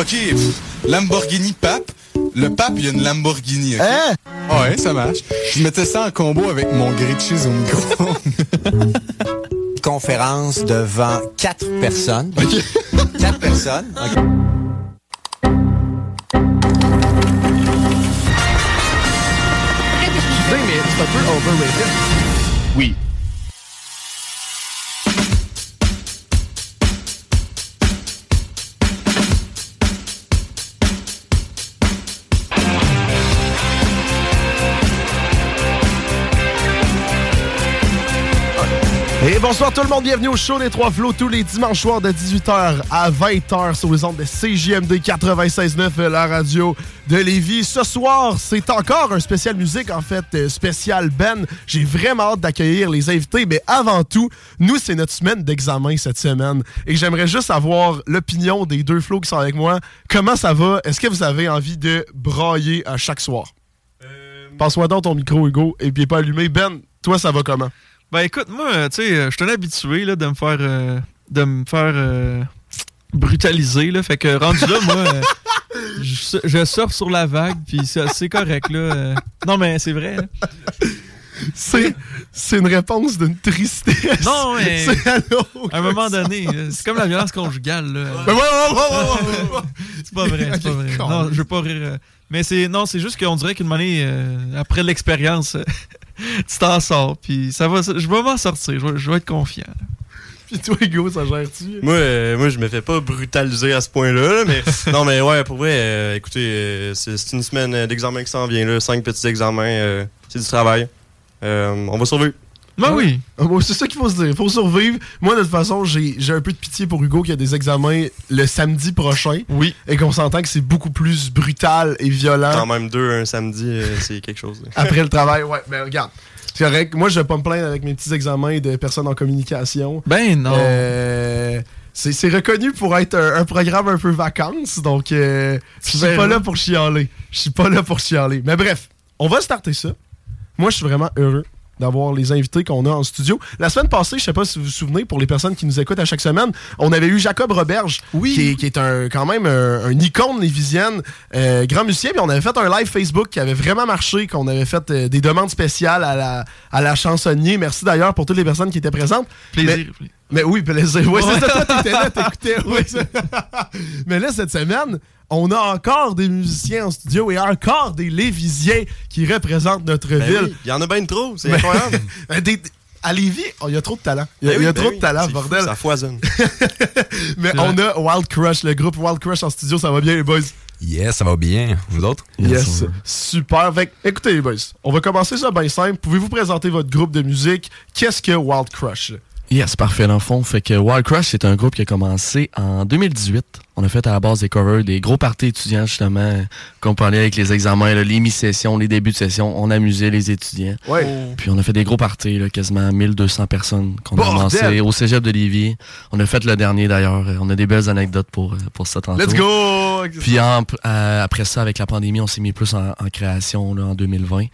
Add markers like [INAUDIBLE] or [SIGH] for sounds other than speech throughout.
OK, pff, Lamborghini Pape. Le Pape, il y a une Lamborghini. Hein? Ouais, ça marche. Je mettais ça en combo avec mon grilled cheese au [LAUGHS] micro. conférence devant quatre personnes. Quatre personnes. OK. mais c'est un peu overrated. Oui. Bonsoir tout le monde, bienvenue au show des Trois Flots tous les dimanches soirs de 18h à 20h sur les ondes de CJMD 96.9, la radio de Lévis. Ce soir, c'est encore un spécial musique, en fait, euh, spécial Ben. J'ai vraiment hâte d'accueillir les invités, mais avant tout, nous, c'est notre semaine d'examen cette semaine. Et j'aimerais juste avoir l'opinion des deux flots qui sont avec moi. Comment ça va? Est-ce que vous avez envie de brailler à chaque soir? Passe-moi dans ton micro, Hugo, et puis pas allumé. Ben, toi, ça va comment? Ben écoute, moi, euh, tu sais, euh, je suis un habitué là, de me faire euh, de me faire euh, brutaliser. Là, fait que rendu là, moi, euh, [LAUGHS] je, je surfe sur la vague, puis c'est correct. Là. Non, mais c'est vrai. hein. C'est, c'est une réponse d'une tristesse. Non, mais [LAUGHS] C'est à un moment donné, c'est comme la violence conjugale. Là. [LAUGHS] Ouais, ouais, ouais, ouais, ouais, ouais. C'est pas vrai, c'est pas vrai. Non, je veux pas rire. Mais c'est non, c'est juste qu'on dirait qu'une euh, après l'expérience, euh, [LAUGHS] tu t'en sors, puis ça va. Je vais m'en sortir. Je vais, je vais être confiant. là. Puis toi, Hugo, ça gère-tu? Moi, euh, moi, je me fais pas brutaliser à ce point-là, là, mais [LAUGHS] non, mais ouais, pour vrai, euh, écoutez, euh, c'est une semaine d'examen qui s'en vient, là, cinq petits examens, euh, c'est du travail. Euh, on va survivre. Ben oui. Ah, bon, c'est ça qu'il faut se dire. Il faut survivre. Moi, de toute façon, j'ai j'ai un peu de pitié pour Hugo qui a des examens le samedi prochain. Oui. Et qu'on s'entend que c'est beaucoup plus brutal et violent. Quand même deux un samedi, euh, c'est quelque chose. là. Après [LAUGHS] le travail, ouais, ben regarde. C'est correct. Moi, je vais pas me plaindre avec mes petits examens de personnes en communication. Ben non. Euh, c'est c'est reconnu pour être un, un programme un peu vacances, donc euh, je suis pas là pour chialer. Je suis pas là pour chialer. Mais bref, on va starter ça. Moi, je suis vraiment heureux d'avoir les invités qu'on a en studio. La semaine passée, je sais pas si vous vous souvenez, pour les personnes qui nous écoutent à chaque semaine, on avait eu Jacob Roberge, qui, est, qui est un, quand même un, un icône lévisienne, euh, grand musicien, puis on avait fait un live Facebook qui avait vraiment marché, qu'on avait fait euh, des demandes spéciales à la, à la chansonnier. Merci d'ailleurs pour toutes les personnes qui étaient présentes. Plaisir. Mais- mais oui, plaisir. Oui, c'est ça, toi, t'étais là, [LAUGHS] t'écoutais. oui. [LAUGHS] Mais là, cette semaine, on a encore des musiciens en studio et encore des Lévisiens qui représentent notre Ben ville. oui, Il y en a bien trop, c'est Ben- incroyable. [LAUGHS] Ben, des- à Lévis, oh, il y a trop de talent. Il y a, Ben il y a oui, ben trop oui, de talent, fou, bordel. Ça foisonne. [LAUGHS] Mais on a Wild Crush, le groupe Wild Crush en studio. Ça va bien, les boys? Yes, ça va bien. Vous autres? Yes. Super. Fait écoutez, les boys, on va commencer ça bien simple. Pouvez-vous présenter votre groupe de musique? Qu'est-ce que Wild Crush? Yes, parfait, dans le fond. Fait que Wild Crush, c'est un groupe qui a commencé en 2018. On a fait à la base des covers, des gros parties étudiants, justement, qu'on parlait avec les examens, là, les mi-sessions, les débuts de session. On amusait les étudiants. Ouais. Puis on a fait des gros parties, là, quasiment 1200 personnes qu'on a commencé au cégep de Lévis. On a fait le dernier, d'ailleurs. On a des belles anecdotes pour, euh, pour ça tantôt. Let's go! Puis en- euh, après ça, avec la pandémie, on s'est mis plus en, en création là, en 2020.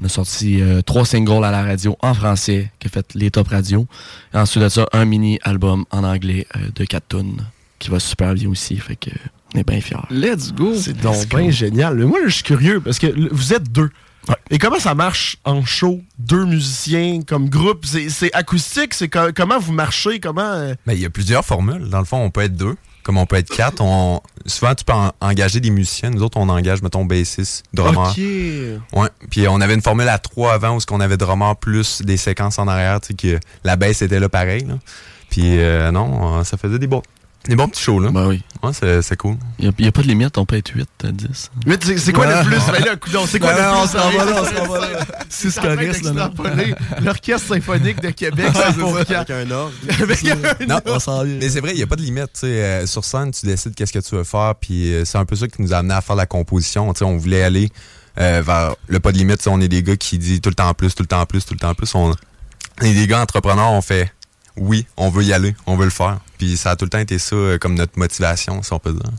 On a sorti euh, trois singles à la radio en français qui a fait les top radio. Et ensuite de ça, un mini-album en anglais euh, de 4 tonnes qui va super bien aussi. Fait que On est bien fiers. Let's go! C'est donc bien génial. Mais moi, je suis curieux parce que vous êtes deux. Et comment ça marche en show? Deux musiciens comme groupe? C'est acoustique? C'est co- comment vous marchez? Comment. euh, Ben, il y a plusieurs formules. Dans le fond, on peut être deux, comme on peut être quatre. On... Souvent, tu peux en- engager des musiciens. Nous autres, on engage, mettons, bassiste, drummer. Ok. Ouais. Puis on avait une formule à trois avant où ce qu'on avait drummer plus des séquences en arrière, tu sais, que la baisse était là pareil. Là. Puis euh, non, euh, ça faisait des bons, des bons petits shows, là. Ben oui. Ouais, c'est c'est cool. Il n'y a, pas de limite, on peut être 8, 10. Mais c'est c'est quoi Ouais. le plus? Ben là, coudonc, c'est quoi Ben le plus? on s'en va là, on s'en va là. C'est C'est correct, là, non? d'extrapoler L'Orchestre symphonique de Québec, c'est pour? Avec un ordre. [LAUGHS] Avec un Non, ordre. mais c'est vrai, il n'y a pas de limite. tu sais, euh, sur scène, tu décides qu'est-ce que tu veux faire. Puis euh, c'est un peu ça qui nous a amené à faire la composition. Tu sais, on voulait aller euh, vers le pas de limite. On est des gars qui disent tout le temps plus, tout le temps plus, tout le temps plus. On, on est des gars entrepreneurs, on fait oui, on veut y aller, on veut le faire. Puis ça a tout le temps été ça euh, comme notre motivation, si on peut dire.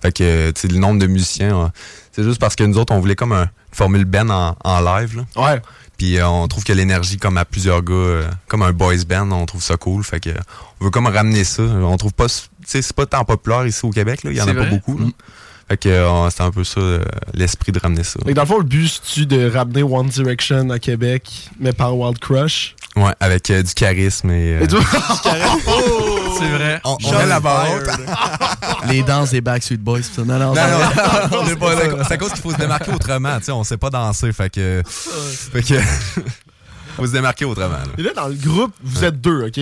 Fait que, euh, tu sais, le nombre de musiciens, euh, c'est juste parce que nous autres, on voulait comme un, une formule Ben en, en live. Là. Ouais. Puis euh, on trouve que l'énergie, comme à plusieurs gars, euh, comme un boys band, on trouve ça cool. Fait que euh, on veut comme ramener ça. On trouve pas, tu sais, c'est pas tant populaire ici au Québec. Il y en a pas beaucoup. là. Fait que c'est un peu ça, l'esprit de ramener ça. Que dans le fond, le but, c'est-tu de ramener One Direction à Québec, mais par Wild Crush? Ouais, avec euh, du charisme et. euh, Et tu [LAUGHS] vois- C'est vrai. on, on la barre. [LAUGHS] Les danses des Backstreet Boys. Non, non, Non, non, on est pas là. C'est à cause qu'il faut se démarquer autrement. Tu sais, on sait pas danser. Fait que. [LAUGHS] fait que. Faut se démarquer autrement. là. Et là, dans le groupe, vous êtes deux, OK?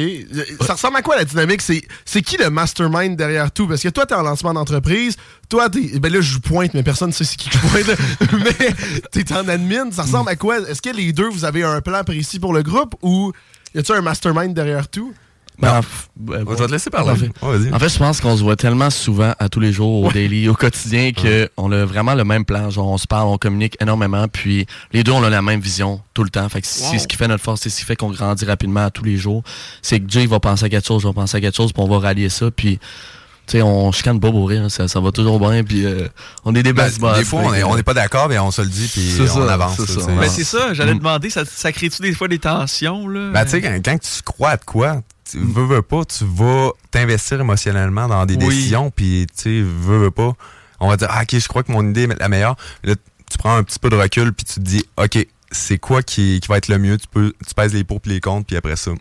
Ça ressemble à quoi la dynamique? C'est, qui le mastermind derrière tout? Parce que toi, t'es en lancement d'entreprise. Toi, t'es. Ben là, je pointe, mais personne ne sait c'est qui je pointe. [LAUGHS] mais t'es en admin. Ça ressemble à quoi? Est-ce que les deux, vous avez un plan précis pour le groupe ou y a-tu un mastermind derrière tout? Ben, ben, Je vais te laisser parler. En fait, Ouais, vas-y. en fait, je pense qu'on se voit tellement souvent à tous les jours, au daily, au quotidien, que on a vraiment le même plan. Genre, on se parle, on communique énormément, puis les deux, on a la même vision tout le temps. Fait que c'est ce qui fait notre force, c'est ce qui fait qu'on grandit rapidement à tous les jours. C'est que Jay va penser à quelque chose, je vais penser à quelque chose, puis on va rallier ça, puis... Tu sais, on chicane pas pour rire, ça, ça va toujours bien, puis euh, on est des Ben, best boss. des fois, on est, on est pas d'accord, mais on se le dit, puis C'est on ça, avance. c'est ça. Ben, c'est ça, j'allais Mm. demander, ça, ça crée-tu des fois des tensions, là? Ben, tu sais, quand, quand tu crois à de quoi, tu veux, veux pas, tu vas t'investir émotionnellement dans des Oui. décisions, puis tu sais, veux, veux pas, on va dire, ah, ok, je crois que mon idée est la meilleure. Là, tu prends un petit peu de recul, puis tu te dis, ok, c'est quoi qui, qui va être le mieux, tu peux, tu pèses les pour puis les contre, puis après ça,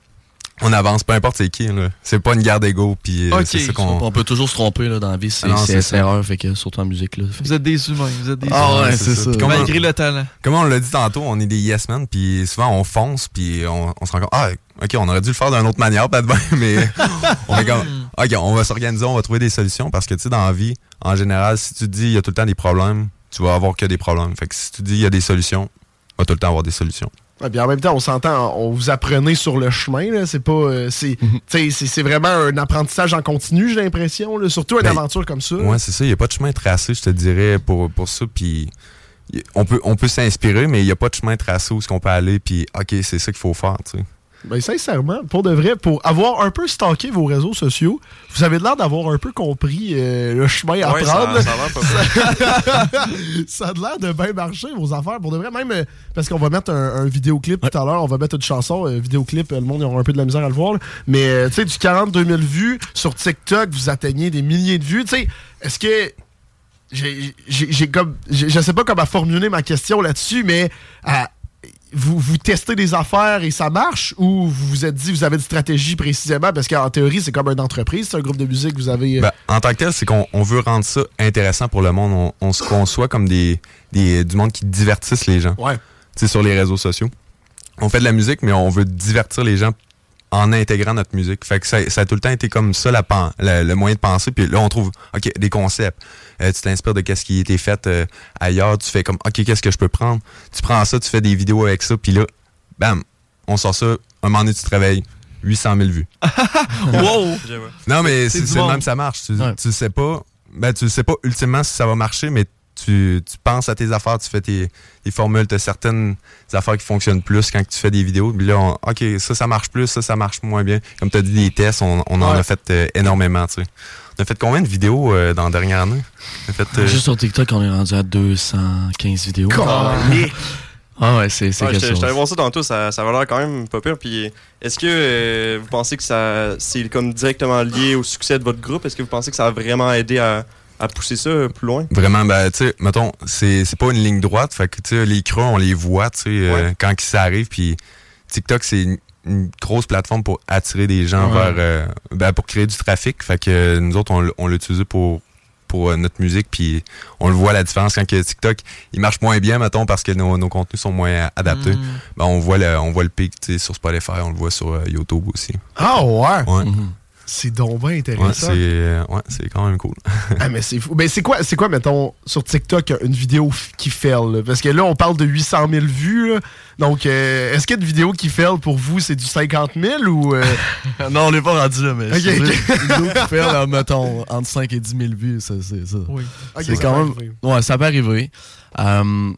on avance, peu importe c'est qui. C'est pas une guerre d'ego, puis euh, c'est qu'on... On peut toujours se tromper là, dans la vie, c'est Ah erreur, fait que surtout en musique. Là, Vous êtes des humains, vous êtes des Ah humains. ouais, c'est ça. Malgré le talent. Comme on l'a dit tantôt, on est des yes men, puis souvent on fonce, puis on, on se rend compte, ah, ok, on aurait dû le faire d'une autre manière, peut-être bien, [LAUGHS] mais on est comme, [LAUGHS] ok, on va s'organiser, on va trouver des solutions, parce que tu sais, dans la vie, en général, si tu te dis il y a tout le temps des problèmes, tu vas avoir que des problèmes. Fait que si tu dis il y a des solutions, il va tout le temps avoir des solutions. Ouais, puis en même temps, on s'entend, on vous apprenez sur le chemin. Là. C'est pas, euh, c'est, Mhm. c'est, c'est vraiment un apprentissage en continu, j'ai l'impression. Surtout une Ben, aventure comme ça. Ouais, c'est ça, il n'y a pas de chemin tracé, je te dirais, pour, pour ça, puis on peut, on peut s'inspirer, mais il n'y a pas de chemin tracé où ce qu'on peut aller, puis ok, c'est ça qu'il faut faire. Ben, sincèrement, pour de vrai, pour avoir un peu stalké vos réseaux sociaux, vous avez l'air d'avoir un peu compris euh, le chemin à Ouais, prendre. ça, [LAUGHS] ça a l'air de bien marcher, vos affaires. Pour de vrai, même euh, parce qu'on va mettre un, un vidéoclip tout à l'heure, on va mettre une chanson, un vidéoclip, euh, le monde aura un peu de la misère à le voir. là. Mais euh, tu sais, du 42 000 vues sur TikTok, vous atteignez des milliers de vues. Tu sais, est-ce que. J'ai comme. j'ai- Je sais pas comment formuler ma question là-dessus, mais. euh, vous, vous testez des affaires et ça marche ou vous vous êtes dit vous avez une stratégie précisément? Parce qu'en théorie c'est comme une entreprise, c'est un groupe de musique, vous avez euh, Ben, en tant que tel, c'est qu'on on veut rendre ça intéressant pour le monde. On, on se conçoit comme des, des, du monde qui divertisse les gens. Ouais. Sais, sur les réseaux sociaux. On fait de la musique, mais on veut divertir les gens en intégrant notre musique. Fait que ça, ça a tout le temps été comme ça la, la- le moyen de penser. Puis là, on trouve, OK, des concepts. Euh, tu t'inspires de qu'est-ce qui a été fait euh, ailleurs. Tu fais comme, OK, qu'est-ce que je peux prendre? Tu prends ça, tu fais des vidéos avec ça. Puis là, bam, on sort ça. Un moment donné, tu te réveilles. 800 000 vues. [LAUGHS] wow! Non, mais C'est même, ça marche. Tu, Ouais. tu sais pas. Ben, tu sais pas ultimement si ça va marcher, mais tu, tu penses à tes affaires, tu fais tes, tes formules, tu as certaines affaires qui fonctionnent plus quand tu fais des vidéos. Puis là, on- OK, ça, ça marche plus, ça, ça marche moins bien. Comme tu as dit, des tests, on, on en a fait euh, énormément, tu sais. On a fait combien de vidéos euh, dans la dernière année? On a fait, euh, Juste sur TikTok, on est rendu à 215 vidéos. Ah ouais, c'est c'est Ouais, allé chose. voir ça tantôt, ça, ça va l'air quand même pas pire. Puis est-ce que euh, vous pensez que ça c'est comme directement lié au succès de votre groupe? Est-ce que vous pensez que ça a vraiment aidé à, à pousser ça plus loin? Vraiment, ben, tu sais, mettons, c'est c'est pas une ligne droite. Fait que, tu sais, les creux, on les voit, tu sais, euh, quand ça arrive. Puis TikTok, c'est une, une grosse plateforme pour attirer des gens Ouais. vers. euh, ben, pour créer du trafic. Fait que euh, nous autres, on, l- on l'a utilisé pour pour euh, notre musique puis on le voit la différence quand que TikTok il marche moins bien mettons parce que nos, nos contenus sont moins adaptés Mm. ben, on voit le on voit le pic tu sais, sur Spotify on le voit sur euh, YouTube aussi Ah ouais? ouais, C'est donc bien ouais intéressant. c'est euh, ouais, c'est quand même cool [LAUGHS] Ah, mais c'est fou. Ben, c'est quoi, c'est quoi, mettons, sur TikTok, une vidéo qui fail? là? Parce que là, on parle de 800 000 vues. là. Donc, euh, est-ce qu'il y a une vidéo qui fail pour vous, c'est du 50 000 ou. euh, [LAUGHS] non, on n'est pas rendu là, mais Ok, je veux ok. dire, une vidéo qui [LAUGHS] fait, là, mettons, entre 5 et 10 000 vues, ça, c'est ça. Oui. c'est ça quand peut même. arriver. Ouais, ça peut arriver. Euh,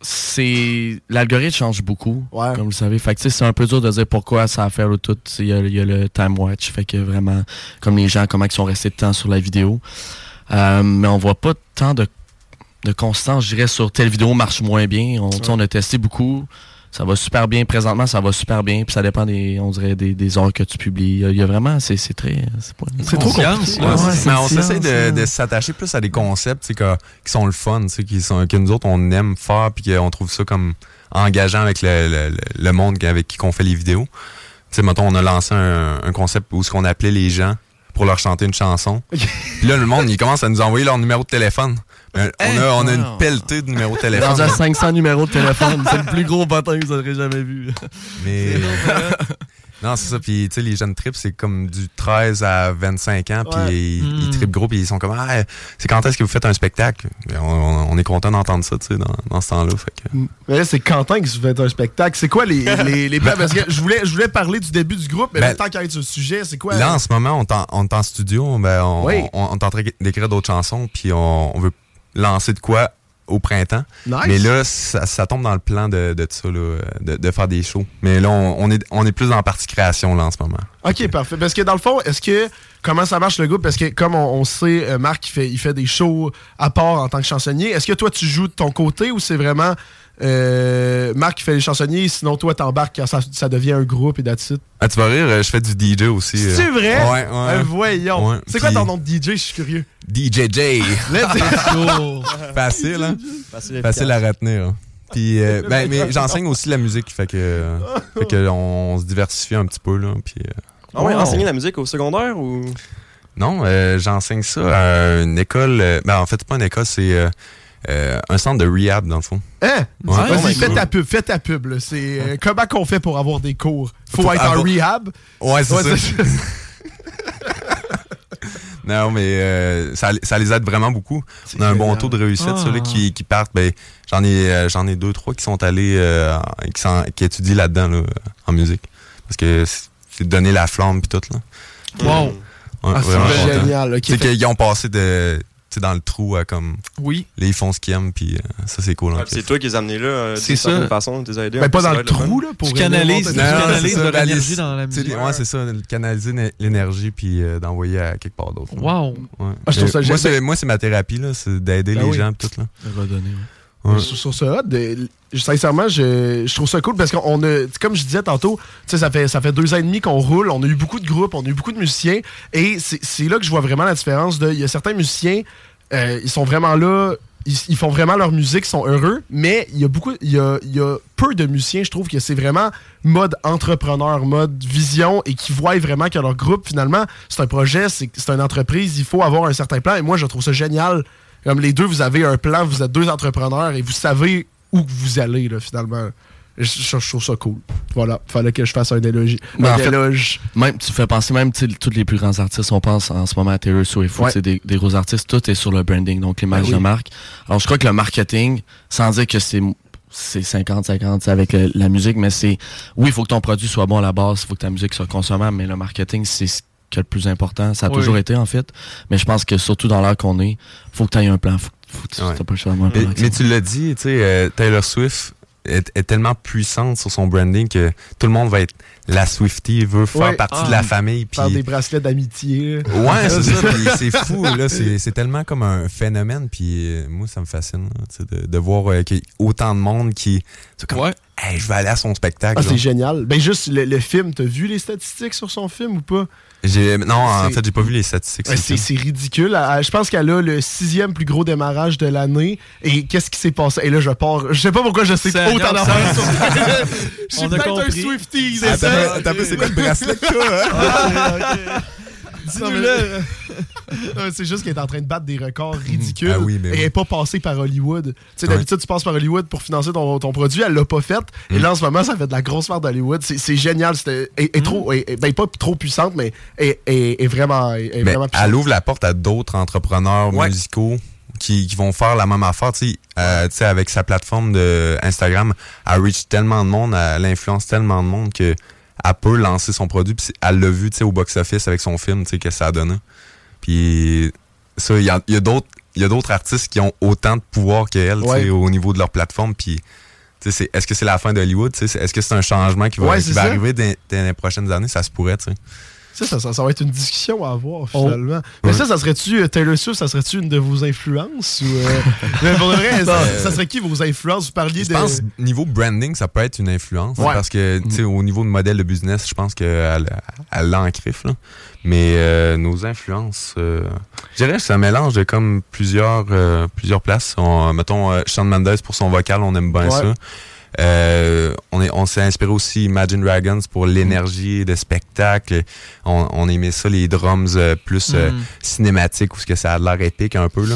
c'est l'algorithme change beaucoup, Ouais. comme vous le savez. Fait que c'est un peu dur de dire pourquoi ça a fait le tout. Il y, a- il y a le time watch, fait que vraiment, comme les gens, comment ils sont restés de temps sur la vidéo. Euh, mais on voit pas tant de, de constance, je dirais, sur telle vidéo marche moins bien. On, tu sais, on a testé beaucoup. Ça va super bien. Présentement, ça va super bien. Puis ça dépend des, on dirait, des, des heures que tu publies. Il y a, vraiment, c'est c'est très. C'est pas- C'est trop Conscience, compliqué. Ouais, mais on essaie de, là. de s'attacher plus à des concepts tu sais, que- qui sont le fun, tu sais, qui sont, que nous autres, on aime faire, puis qu'on trouve ça comme engageant avec le, le- le- le monde avec qui on fait les vidéos. Tu sais, mettons, on a lancé un, un concept où ce qu'on appelait les gens pour leur chanter une chanson. [LAUGHS] Puis là, le monde, il commence à nous envoyer leur numéro de téléphone. Mais on a, on a une Wow. pelletée de numéros de téléphone. à 500 numéros de téléphone. c'est le plus gros bâton que vous aurez jamais vu. Mais... [LAUGHS] Non, c'est ça. Puis, tu sais, les jeunes trips, c'est comme du 13 à 25 ans. Puis, Ouais. ils, ils Mm. trippent gros. Puis, ils sont comme, ah, c'est quand est-ce que vous faites un spectacle? Ben, On, on- on est content d'entendre ça, tu sais, dans, dans ce temps-là. Fait que... Mais là, c'est Quentin qui se fait un spectacle? C'est quoi les, les? Parce que je voulais, je voulais parler du début du groupe, mais Ben, le temps qu'il y ait sur le sujet, c'est quoi? Là, en ce moment, on est en, studio. Ben, on, Oui. on, on est en train d'écrire d'autres chansons. Puis, on, on veut lancer de quoi au printemps. Nice. Mais là, ça, ça tombe dans le plan de, de ça, là, de, de faire des shows. Mais là, on, on est, on est plus la partie création, là, en ce moment. Ok, parfait. Parce que dans le fond, est-ce que comment ça marche le groupe? Parce que comme on, on sait, euh, Marc il fait, il fait des shows à part en tant que chansonnier. Est-ce que toi tu joues de ton côté ou c'est vraiment euh, Marc qui fait les chansonniers, sinon toi t'embarques quand ça, ça devient un groupe et that's it? Ah, tu vas rire, euh, je fais du DJ aussi. euh. C'est vrai? Ouais, ouais. Euh, voyons. Ouais, c'est quoi ton nom de DJ? Je suis curieux. DJJ. Let's go. [LAUGHS] Facile, hein? Facile, Facile à retenir. hein. Puis, euh, [LAUGHS] ben, mais j'enseigne aussi la musique, fait que, fait que on, on se diversifie un petit peu, là. Puis, euh, Ah ouais, Wow. enseigner la musique au secondaire ou? non, euh, j'enseigne ça à une école. euh, ben, en fait, c'est pas une école, c'est euh, un centre de rehab, dans le fond. Hein? Ouais. Vas-y, fais ta pub, fais ta pub. là. C'est euh, comment qu'on fait pour avoir des cours? Faut Pour être en rehab? Ouais, c'est Ouais, ça. c'est- [LAUGHS] Non, mais euh, ça, ça les aide vraiment beaucoup. On a un bon taux de réussite, Ah. ceux-là qui, qui partent. Ben, j'en ai, euh, j'en ai deux, trois qui sont allés, euh, qui, sont- qui étudient là-dedans, là, en musique. Parce que c'est donner la flamme puis tout, là. Wow. Ouais, Ah, c'est génial. ok. C'est qu'ils ont passé de, dans le trou à comme, Oui. là, ils font ce qu'ils aiment, puis euh, ça, c'est cool. Ouais, hein. c'est toi qui les as amenés là, euh, C'est d'une ça. certaine façon, tu les as aidés. Ben, pas dans le trou, là, pour Tu canalises, l'énergie les- dans la musique. Ouais, c'est ça, canaliser l'é- l'énergie, puis euh, d'envoyer à quelque part d'autre. Wow. Ouais. Ah, je trouve Mais ça moi, c'est, moi, c'est ma thérapie, là, c'est d'aider Ben les oui. gens, puis tout, là. Redonner, ouais. Ça, sincèrement, je, trouve ça cool parce qu'on a, comme je disais tantôt, ça fait, ça fait deux ans et demi qu'on roule, on a eu beaucoup de groupes, on a eu beaucoup de musiciens, et c'est là que je vois vraiment la différence. Il y a certains musiciens, euh, ils sont vraiment là, ils, font vraiment leur musique, ils sont heureux, mais il y a beaucoup, il y a, peu de musiciens, je trouve que c'est vraiment mode entrepreneur, mode vision, et qui voient vraiment que leur groupe, finalement, c'est un projet, c'est une entreprise, il faut avoir un certain plan, et moi, je trouve ça génial. Comme les deux, vous avez un plan, vous êtes deux entrepreneurs et vous savez où vous allez, là, finalement. Je, je- je trouve ça cool. Voilà, fallait que je fasse un éloge. Mais un fait- éloge. Même, tu fais penser, même, tous les plus grands artistes, on pense en ce moment à Taylor Swift, ou, Ouais. sais, des, des gros artistes, tout est sur le branding, donc l'image Ben oui. de marque. Alors, je crois que le marketing, sans dire que c'est c'est 50-50 c'est avec le- la musique, mais c'est, oui, il faut que ton produit soit bon à la base, il faut que ta musique soit consommable, mais le marketing, c'est est le plus important. Ça a Oui. toujours été, en fait. Mais je pense que surtout dans l'heure qu'on est, faut que tu aies un plan. Faut, faut que tu Ouais. pas le choix un plan mais tu l'as dit, tu sais, euh, Taylor Swift est, est tellement puissante sur son branding que tout le monde va être la Swiftie, veut faire Ouais. partie Ah. de la famille. Puis, Faire des bracelets d'amitié. ouais, c'est [LAUGHS] ça. c'est fou, là. C'est tellement comme un phénomène. Puis euh, moi, ça me fascine, là, de, de voir euh, qu'il y a autant de monde qui. c'est comme, Ouais. hey, je vais aller à son spectacle. Ah, c'est génial. Ben, juste le, le film, t'as vu les statistiques sur son film ou pas? Non, en fait, j'ai pas vu les statistiques. Ouais, sur le c'est film. c'est ridicule. Je pense qu'elle a le sixième plus gros démarrage de l'année. Et qu'est-ce qui s'est passé? Et là, je pars. Je sais pas pourquoi je sais autant d'affaires sur. [LAUGHS] Je suis peut-être un. Swiftie, c'est ça? Un peu, c'est quoi le bracelet que t'as, hein? [LAUGHS] Mais- Ouais, c'est juste qu'elle est en train de battre des records ridicules. Ah oui, mais et oui. elle n'est pas passée par Hollywood. Tu sais, Ouais. d'habitude, tu passes par Hollywood pour financer ton, ton produit. Elle l'a pas fait. Mm. Et là, en ce moment, ça fait de la grosse part d'Hollywood. C'est c'est génial. Elle est trop, elle- elle- ben, pas trop puissante, mais elle est vraiment, elle est Mais vraiment puissante. elle ouvre la porte à d'autres entrepreneurs Ouais. musicaux qui, qui vont faire la même affaire. Tu sais, euh, tu sais, avec sa plateforme de Instagram, elle reach tellement de monde, elle influence tellement de monde que elle peut lancer son produit. Puis elle l'a vu tu sais, au box-office avec son film, tu sais, que ça a donné. Puis ça, il y a, il y a d'autres il y a d'autres artistes qui ont autant de pouvoir qu'elle tu sais, Ouais. au niveau de leur plateforme. Puis tu sais, c'est- est-ce que c'est la fin d'Hollywood? tu sais? C'est- Est-ce que c'est un changement qui va, Ouais, qui c'est va ça. arriver dans, dans les prochaines années? Ça se pourrait, tu sais. Ça, ça, ça, ça va être une discussion à avoir, Oh. finalement. Mais Ouais. ça, ça serait-tu, euh, Taylor Swift, ça serait-tu une de vos influences? Ou, euh, [LAUGHS] mais pour de vrai, ça, ça serait qui vos influences? Vous parliez Je de... pense niveau branding, ça peut être une influence. Ouais. Parce que, tu sais, au niveau de modèle de business, je pense qu'elle elle l'a en crif, là. Mais euh, nos influences, euh, je dirais que c'est un mélange de comme plusieurs, euh, plusieurs places. On- mettons, Shawn Mendes pour son vocal, on aime bien Ouais. ça. Euh, on est- on s'est inspiré aussi Imagine Dragons pour l'énergie de spectacle. On, on aimait ça, les drums euh, plus euh, Mm. cinématiques, où ce que ça a l'air épique un peu. Là.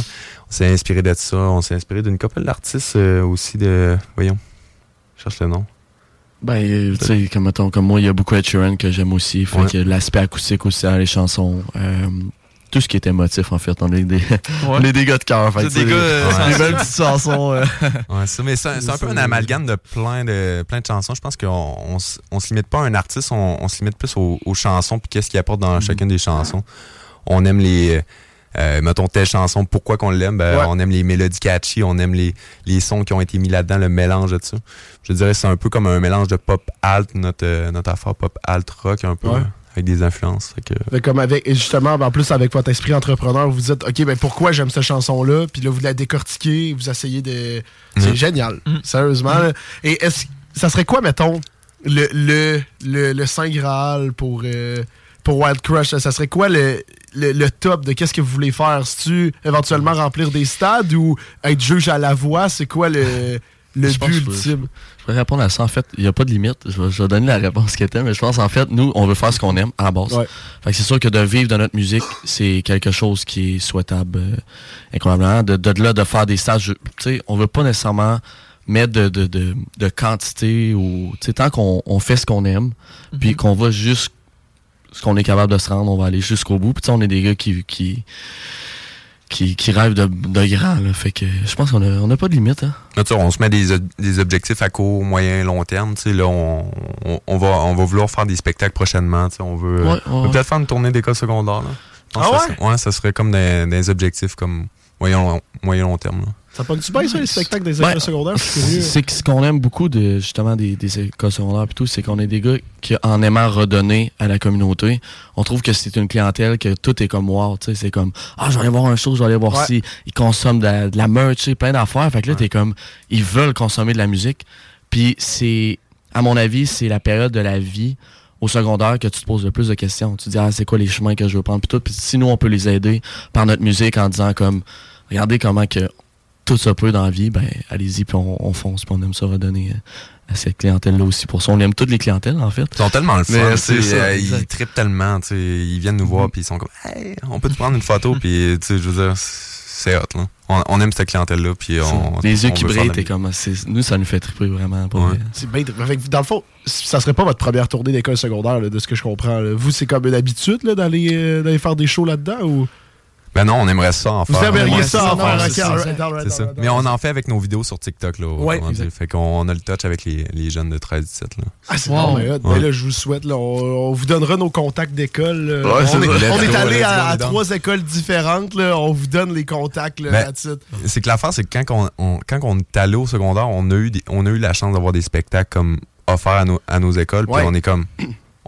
On s'est inspiré de ça. On s'est inspiré d'une couple d'artistes aussi de... Voyons, je cherche le nom. Ben, tu sais, comme, comme moi, il y a beaucoup Ed Sheeran que j'aime aussi. Fait Ouais. que l'aspect acoustique aussi dans les chansons. Euh, tout ce qui est émotif, en fait. On est des, on est des gars de cœur. C'est des gars, euh, des belles petites chansons. euh. [LAUGHS] Ouais, ça, mais c'est c'est un peu un amalgame de plein de plein de chansons. Je pense qu'on on, on se limite pas à un artiste, on, on se limite plus aux, aux chansons puis qu'est-ce qu'il apporte dans chacune des chansons. On aime les euh, mettons telle chanson, pourquoi qu'on l'aime? Ben, Ouais. On aime les mélodies catchy, on aime les, les sons qui ont été mis là-dedans, le mélange de ça. Je dirais que c'est un peu comme un mélange de pop alt, notre, euh, notre affaire pop alt rock un peu, Ouais. euh, avec des influences. Fait que- comme avec, et justement, en plus avec votre esprit entrepreneur, vous dites, OK, ben pourquoi j'aime cette chanson-là? Puis là, vous la décortiquez, vous essayez de. C'est génial. Sérieusement. là. Et est-ce ça serait quoi, mettons, le, le, le, le Saint Graal pour, euh, pour Wild Crush? Ça serait quoi le, le, le top de qu'est-ce que vous voulez faire? Si-tu éventuellement remplir des stades ou être juge à la voix? C'est quoi le, le but ultime? Je vais répondre à ça. En fait, il n'y a pas de limite. Je vais, je vais donner la réponse qui était, mais je pense, en fait, nous, on veut faire ce qu'on aime à la base. Ouais. Fait que c'est sûr que de vivre de notre musique, c'est quelque chose qui est souhaitable, euh, incroyablement. De, de là, de faire des stages, tu sais, on veut pas nécessairement mettre de, de, de, de quantité ou, tu sais, tant qu'on on fait ce qu'on aime, puis qu'on va juste ce qu'on est capable de se rendre, on va aller jusqu'au bout. Puis tu sais, on est des gars qui, qui, qui, qui rêvent de, de grand, là. Fait que je pense qu'on a, on a pas de limite, hein. Là, tu sais, on se met des, des objectifs à court, moyen, long terme. Tu sais, là, on, on, on va, on va vouloir faire des spectacles prochainement. tu sais, On veut, Ouais, ouais, on veut ouais. peut-être faire une tournée d'école secondaire. Là. Ah ça ouais? serait- ouais, ça serait comme des, des objectifs comme moyen, moyen, long terme. Là. Ça pogne-tu bien, ça, les spectacles des Ouais. écoles secondaires? C'est ce qu'on aime beaucoup de justement des, des écoles secondaires et tout, c'est qu'on est des gars qui, en aimant redonner à la communauté, on trouve que c'est une clientèle que tout est comme wow, tu sais, c'est comme ah je vais aller voir un show, je vais aller voir Ouais. si ils consomment de la, de la merch, tu sais, plein d'affaires. Fait que là t'es comme ils veulent consommer de la musique. Puis c'est à mon avis c'est la période de la vie au secondaire que tu te poses le plus de questions. Tu te dis ah c'est quoi les chemins que je veux prendre puis tout. Puis si nous on peut les aider par notre musique en disant comme regardez comment que tout ça peut dans la vie, ben allez-y, puis on, on fonce, puis on aime ça redonner euh, à cette clientèle-là aussi. Pour ça, on aime toutes les clientèles, en fait. Ils sont tellement le fun. c'est ça, euh, ils trippent tellement. tu sais, Ils viennent nous voir puis ils sont comme Hey, on peut te prendre une photo. Puis tu sais, je veux dire, c'est hot. Là. On, on aime cette clientèle-là. Puis on, les yeux on qui brillent, t'es comme, nous, ça nous fait triper vraiment. Pour Ouais. bien. Dans le fond, ça serait pas votre première tournée d'école secondaire, là, de ce que je comprends. là. Vous, c'est comme une habitude là, d'aller euh, d'aller faire des shows là-dedans ou? Ben non, on aimerait ça en vous faire. aimeriez Ouais, ça en faire c'est ça, Mais on en fait avec nos vidéos sur TikTok. Là, Ouais. Fait qu'on a le touch avec les, les jeunes de 13-17. Là. Ah, c'est Wow. Ben Ouais. là, je vous souhaite. Là, on, on vous donnera nos contacts d'école. là. Ouais, c'est on, on est allé à, trois écoles différentes. Là. On vous donne les contacts. Là, Ben. C'est que l'affaire, c'est que quand on, on- quand on est allé au secondaire, on a eu, des- on a eu la chance d'avoir des spectacles comme offerts à nos, à nos écoles. Puis Ouais. on est comme.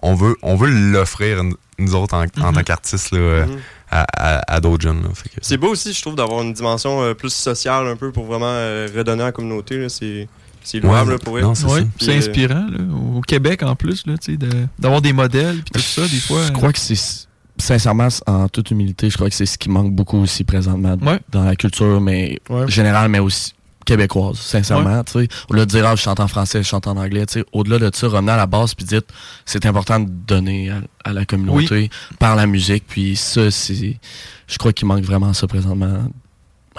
On veut, on veut l'offrir, nous autres, en, en tant qu'artistes, là, euh, Mhm. À, à- à d'autres jeunes. là. Fait que- C'est beau aussi, je trouve, d'avoir une dimension euh, plus sociale un peu pour vraiment euh, redonner à la communauté. là. C'est c'est louable Ouais, là, pour c'est Ouais, euh, inspirant, là, au Québec en plus, là, tu sais, de- d'avoir des modèles, puis tout ça, des fois. Je crois que c'est. Sincèrement, en toute humilité, je crois que c'est ce qui manque beaucoup aussi présentement Ouais. dans la culture, mais Ouais. générale, mais aussi québécoise, sincèrement. tu sais. Au-delà de dire, ah, je chante en français, je chante en anglais, tu sais, au-delà de ça, revenez à la base puis dites, c'est important de donner à, à la communauté par la musique, puis ça, c'est. Je crois qu'il manque vraiment ça présentement,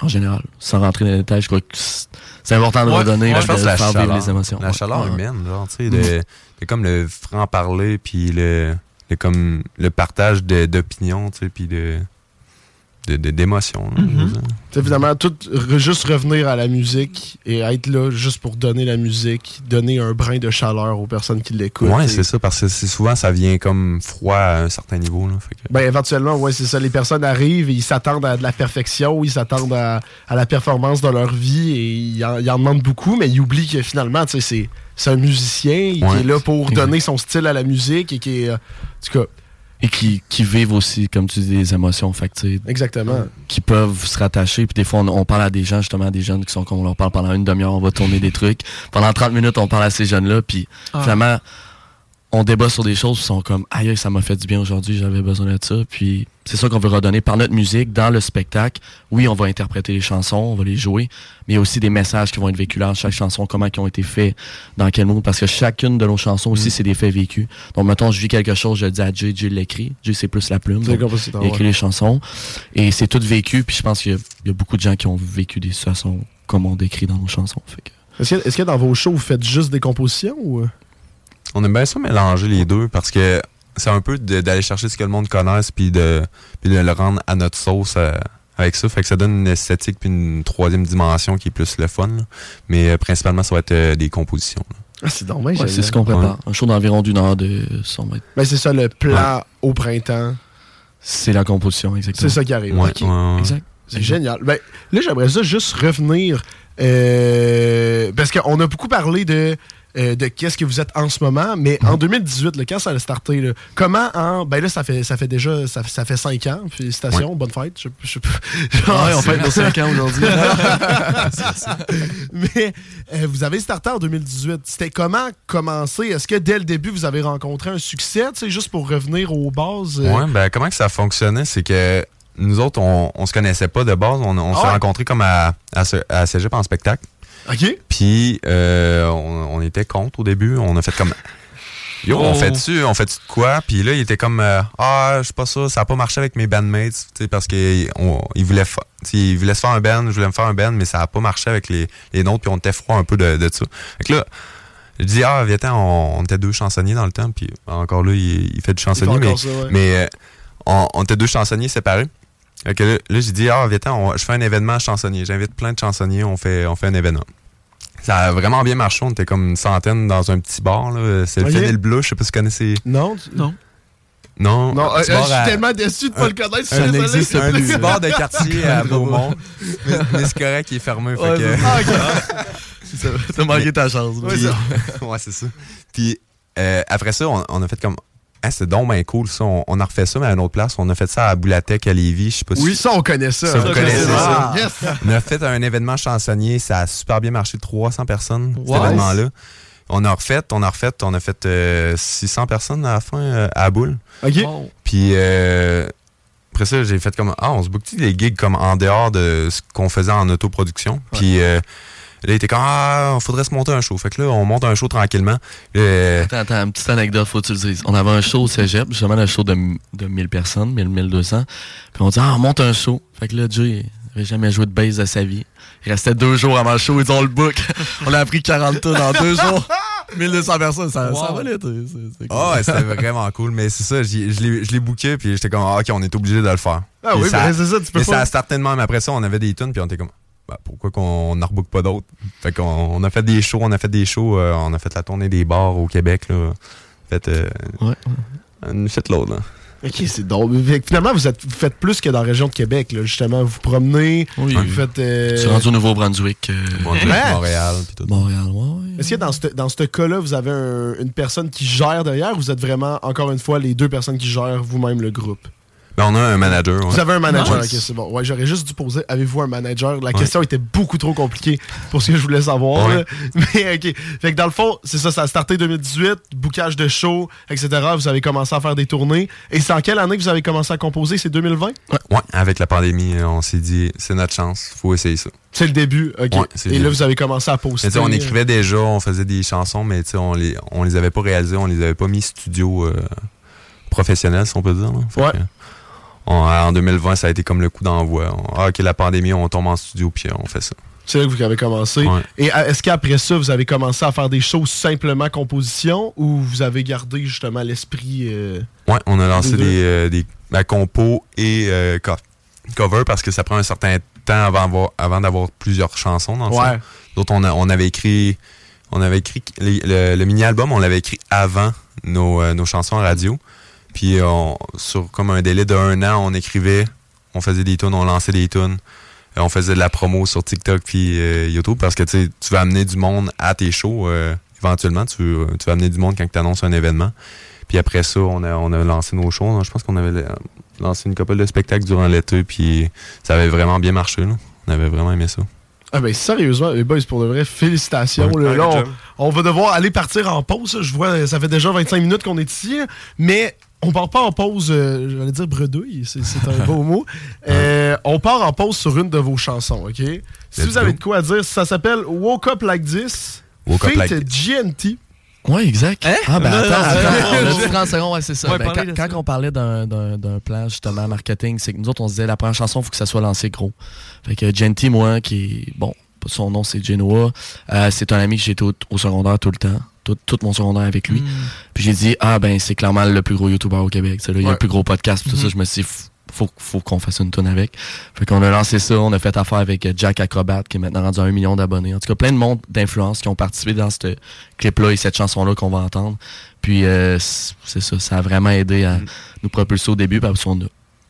en général. Sans rentrer dans les détails, je crois que c'est important de Ouais. redonner Ouais, puis je pense de la faire chaleur, vivre les émotions. La Ouais. chaleur Ouais. humaine, genre, tu sais, de, de comme le franc-parler, puis le, le, comme, le partage d'opinions, tu sais, puis de veux dire. C'est évidemment tout re- juste revenir à la musique et être là juste pour donner la musique, donner un brin de chaleur aux personnes qui l'écoutent. Ouais, Et- c'est ça, parce que c'est souvent, ça vient comme froid à un certain niveau. Là, fait que- Ben éventuellement, ouais, c'est ça. Les personnes arrivent et ils s'attendent à de la perfection, ils s'attendent à, à la performance de leur vie et ils en, ils en demandent beaucoup, mais ils oublient que finalement, tu sais, c'est c'est un musicien qui Ouais. est là pour donner son style à la musique et qui est, euh, en tout cas, Et qui, qui vivent aussi, comme tu dis, des émotions. Fait que, exactement. qui peuvent se rattacher. Puis des fois, on, on parle à des gens, justement, à des jeunes qui sont comme on leur parle pendant une demi-heure, on va tourner des trucs. Pendant 30 minutes, on parle à ces jeunes-là. Puis Ah. finalement, on débat sur des choses qui sont comme aïe, ça m'a fait du bien aujourd'hui, j'avais besoin de ça. Puis c'est ça qu'on veut redonner par notre musique dans le spectacle. Oui, on va interpréter les chansons, on va les jouer, mais il y a aussi des messages qui vont être véhiculés dans chaque chanson, comment ils ont été faits, dans quel monde. Parce que chacune de nos chansons aussi, c'est des faits vécus. Donc, mettons, je vis quelque chose, je le dis à Jay, Jay l'écrit. Jay, c'est plus la plume. Donc, il écrit ouais. les chansons. Et c'est tout vécu. Puis je pense qu'il y, a- il y a beaucoup de gens qui ont vécu des situations comme on décrit dans nos chansons. Fait que- Est-ce que, est-ce que dans vos shows, vous faites juste des compositions ou? On aime bien ça mélanger les deux parce que c'est un peu d'aller chercher ce que le monde connaisse puis de, puis de le rendre à notre sauce euh, avec ça. Fait que ça donne une esthétique puis une troisième dimension qui est plus le fun. là. Mais euh, principalement, ça va être euh, des compositions. là. Ah, c'est dommage. Ouais, c'est ce qu'on prépare. Un show d'environ d'une heure de son mètre. Ben, c'est ça, le plan au printemps. C'est la composition, exactement. C'est ça qui arrive. Ouais, Ok. ouais, ouais. Exact. C'est génial. Ben, là, j'aimerais ça juste revenir. euh, parce qu'on a beaucoup parlé de, euh, de qu'est-ce que vous êtes en ce moment, mais en 2018, là, quand ça a starté, là, comment en. Ben là, ça fait, ça fait déjà. Ça, ça fait 5 ans. Félicitations, bonne fête. Je, je- [LAUGHS] Ouais, on fête nos 5 ans aujourd'hui. [LAUGHS] [LAUGHS] mais euh, vous avez starté en 2018. C'était comment commencer? Est-ce que dès le début, vous avez rencontré un succès, tu sais, juste pour revenir aux bases? euh, Ouais, ben comment que ça fonctionnait, c'est que nous autres, on, on se connaissait pas de base. On, on Ah s'est ouais? rencontrés comme à, à, à Cégep en spectacle. OK. Puis euh, on, on était contre au début. On a fait comme [LAUGHS] Yo, on Oh. fait-tu, on fait-tu de quoi? Puis là, il était comme euh, Ah, je sais pas ça, ça a pas marché avec mes bandmates, tu sais, parce qu'il voulait, il se faire un band, je voulais me faire un band, mais ça a pas marché avec les, les nôtres, puis on était froid un peu de, de ça. Fait que là, je dis Ah, viens on, on était deux chansonniers dans le temps, puis encore là, il, il fait du chansonnier, mais, encore ça, ouais. mais euh, on, on était deux chansonniers séparés. Là, là, j'ai dit, ah, viens on- je fais un événement chansonnier. J'invite plein de chansonniers, on fait, on fait un événement. Ça a vraiment bien marché. On était comme une centaine dans un petit bar. là. C'est le. Fenil Bleu, je sais pas si tu connais ces... Non? Non. Non, Non, euh, euh, je suis à- tellement déçu de pas le connaître. je suis un, désolé. existe, un petit bar de [LAUGHS] quartier à Beaumont. mais mais c'est correct, il est fermé. fait que- Ah. T'as [LAUGHS] [LAUGHS] manqué ta chance. Ouais, Puis- ça. ouais, c'est ça. Puis euh, après ça, on, on a fait comme. Ah, c'est donc bien cool ça. On, on a refait ça, mais à une autre place. On a fait ça à Boulatec, à Lévis. Je sais pas si- Oui, ça, on connaît ça. Ça, vous connaissez ça. Yes. On a fait un événement chansonnier. Ça a super bien marché. 300 personnes, cet événement-là. On a refait, on a refait, on a fait euh, 600 personnes à la fin euh, à boule. OK. Wow. Puis euh, après ça, j'ai fait comme Ah, on se book des gigs comme en dehors de ce qu'on faisait en autoproduction. Puis euh, là, il était comme Ah, il faudrait se monter un show. Fait que là, on monte un show tranquillement. Euh, Attends, attends, une petite anecdote, faut que tu le dises. On avait un show au cégep, justement un show de, de 1000 personnes, 1000, 1200. Puis on dit, ah, on monte un show. Fait que là, Jay, il avait jamais joué de bass de sa vie. Il restait deux jours avant le show, ils ont le book. [LAUGHS] on a appris 40 tonnes en deux jours. [LAUGHS] 1200 personnes, ça, ça va c'est cool. Ah, ouais, c'était vraiment cool. Mais c'est ça, je l'ai booké, puis j'étais comme, ah, OK, on est obligé de le faire. Ah Puis oui, mais c'est ça, tu peux mais pas. ça de même. Après ça, on avait des tunes, puis on était comme, bah, pourquoi qu'on n'en rebook pas d'autres? Fait qu'on on a fait des shows, on a fait des shows, euh, on a fait la tournée des bars au Québec, là. Fait, euh, Ouais. une shitload, là. OK, c'est que Finalement, vous, êtes, vous faites plus que dans la région de Québec, là, justement. Vous vous promenez, Oui. vous faites... euh, suis rendu au Nouveau-Brunswick, euh, Bon, Ouais. Montréal, puis tout. Montréal, ouais, ouais. Est-ce que dans ce dans ce cas-là, vous avez un- une personne qui gère derrière ou vous êtes vraiment, encore une fois, les deux personnes qui gèrent vous-même le groupe? Ben, on a un manager. ouais. Vous avez un manager, Nice. ok, c'est bon. Ouais, j'aurais juste dû poser, avez-vous un manager? La question était beaucoup trop compliquée pour ce que je voulais savoir. Ouais. [LAUGHS] Mais ok. Fait que dans le fond, c'est ça, ça a starté 2018, boucage de shows, etc. Vous avez commencé à faire des tournées. Et c'est en quelle année que vous avez commencé à composer? C'est 2020? Ouais, avec la pandémie, euh, on s'est dit, c'est notre chance, faut essayer ça. C'est le début, ok. Ouais, Et là, vous avez commencé à poster. On écrivait déjà, on faisait des chansons, mais tu sais, on les, on les avait pas réalisées, on les avait pas mis studio euh, professionnel, si on peut dire. là. Fait Ouais. On- en 2020, ça a été comme le coup d'envoi. Ah, ok, la pandémie, on tombe en studio, puis on fait ça. C'est là que vous avez commencé. Ouais. Et euh, est-ce qu'après ça, vous avez commencé à faire des choses simplement composition ou vous avez gardé justement l'esprit. euh, Ouais, on a lancé Des euh, des ben, compos et euh, co- cover parce que ça prend un certain temps avant, avoir- avant d'avoir plusieurs chansons dans le Ouais. D'autres, on, avait écrit, on avait écrit les- le, le mini-album, on l'avait écrit avant nos, nos chansons à radio. Puis on, sur comme un délai d'un an, on écrivait, on faisait des tunes, on lançait des tunes. Euh, on faisait de la promo sur TikTok puis euh, YouTube parce que tu vas amener du monde à tes shows euh, éventuellement. Tu, vas amener du monde quand tu annonces un événement. Puis après ça, on a, on a lancé nos shows. Je pense qu'on avait lancé une couple de spectacles durant l'été. Puis ça avait vraiment bien marché. là. On avait vraiment aimé ça. Ah ben sérieusement, les boys, pour de vrai, félicitations. Ouais. là. Ouais, Là, good on, on va devoir aller partir en pause. Je vois, ça fait déjà 25 minutes qu'on est ici, mais on part pas en pause, euh, j'allais dire bredouille, c'est un beau mot. [LAUGHS] Euh, on part en pause sur une de vos chansons, OK? Si Let's vous avez go. de quoi dire, ça s'appelle Woke Up Like This, Woke Up Like GNT. Ouais, exact. Ah, ben Non, attends, non, attends, non. on a dit 30 secondes, ouais, c'est ça. Ouais, Ben, quand de quand ça. on parlait d'un- d'un d'un plan, justement, marketing, c'est que nous autres, on se disait, la première chanson, il faut que ça soit lancé gros. Fait que Genty, moi, qui est, bon, son nom, c'est Genoa, euh, c'est un ami que j'étais au, au secondaire tout le temps. Tout, tout mon secondaire avec lui. Puis j'ai dit, ah ben, c'est clairement le plus gros YouTuber au Québec. ça, là. Il y a le plus gros podcast, puis tout ça. Mhm. Je me suis dit, faut, faut qu'on fasse une tune avec. Fait qu'on a lancé ça, on a fait affaire avec euh, Jack Acrobat, qui est maintenant rendu à un million d'abonnés. En tout cas, plein de monde d'influence qui ont participé dans ce clip-là et cette chanson-là qu'on va entendre. Puis euh, c'est ça, ça a vraiment aidé à nous propulser au début, parce qu'on a,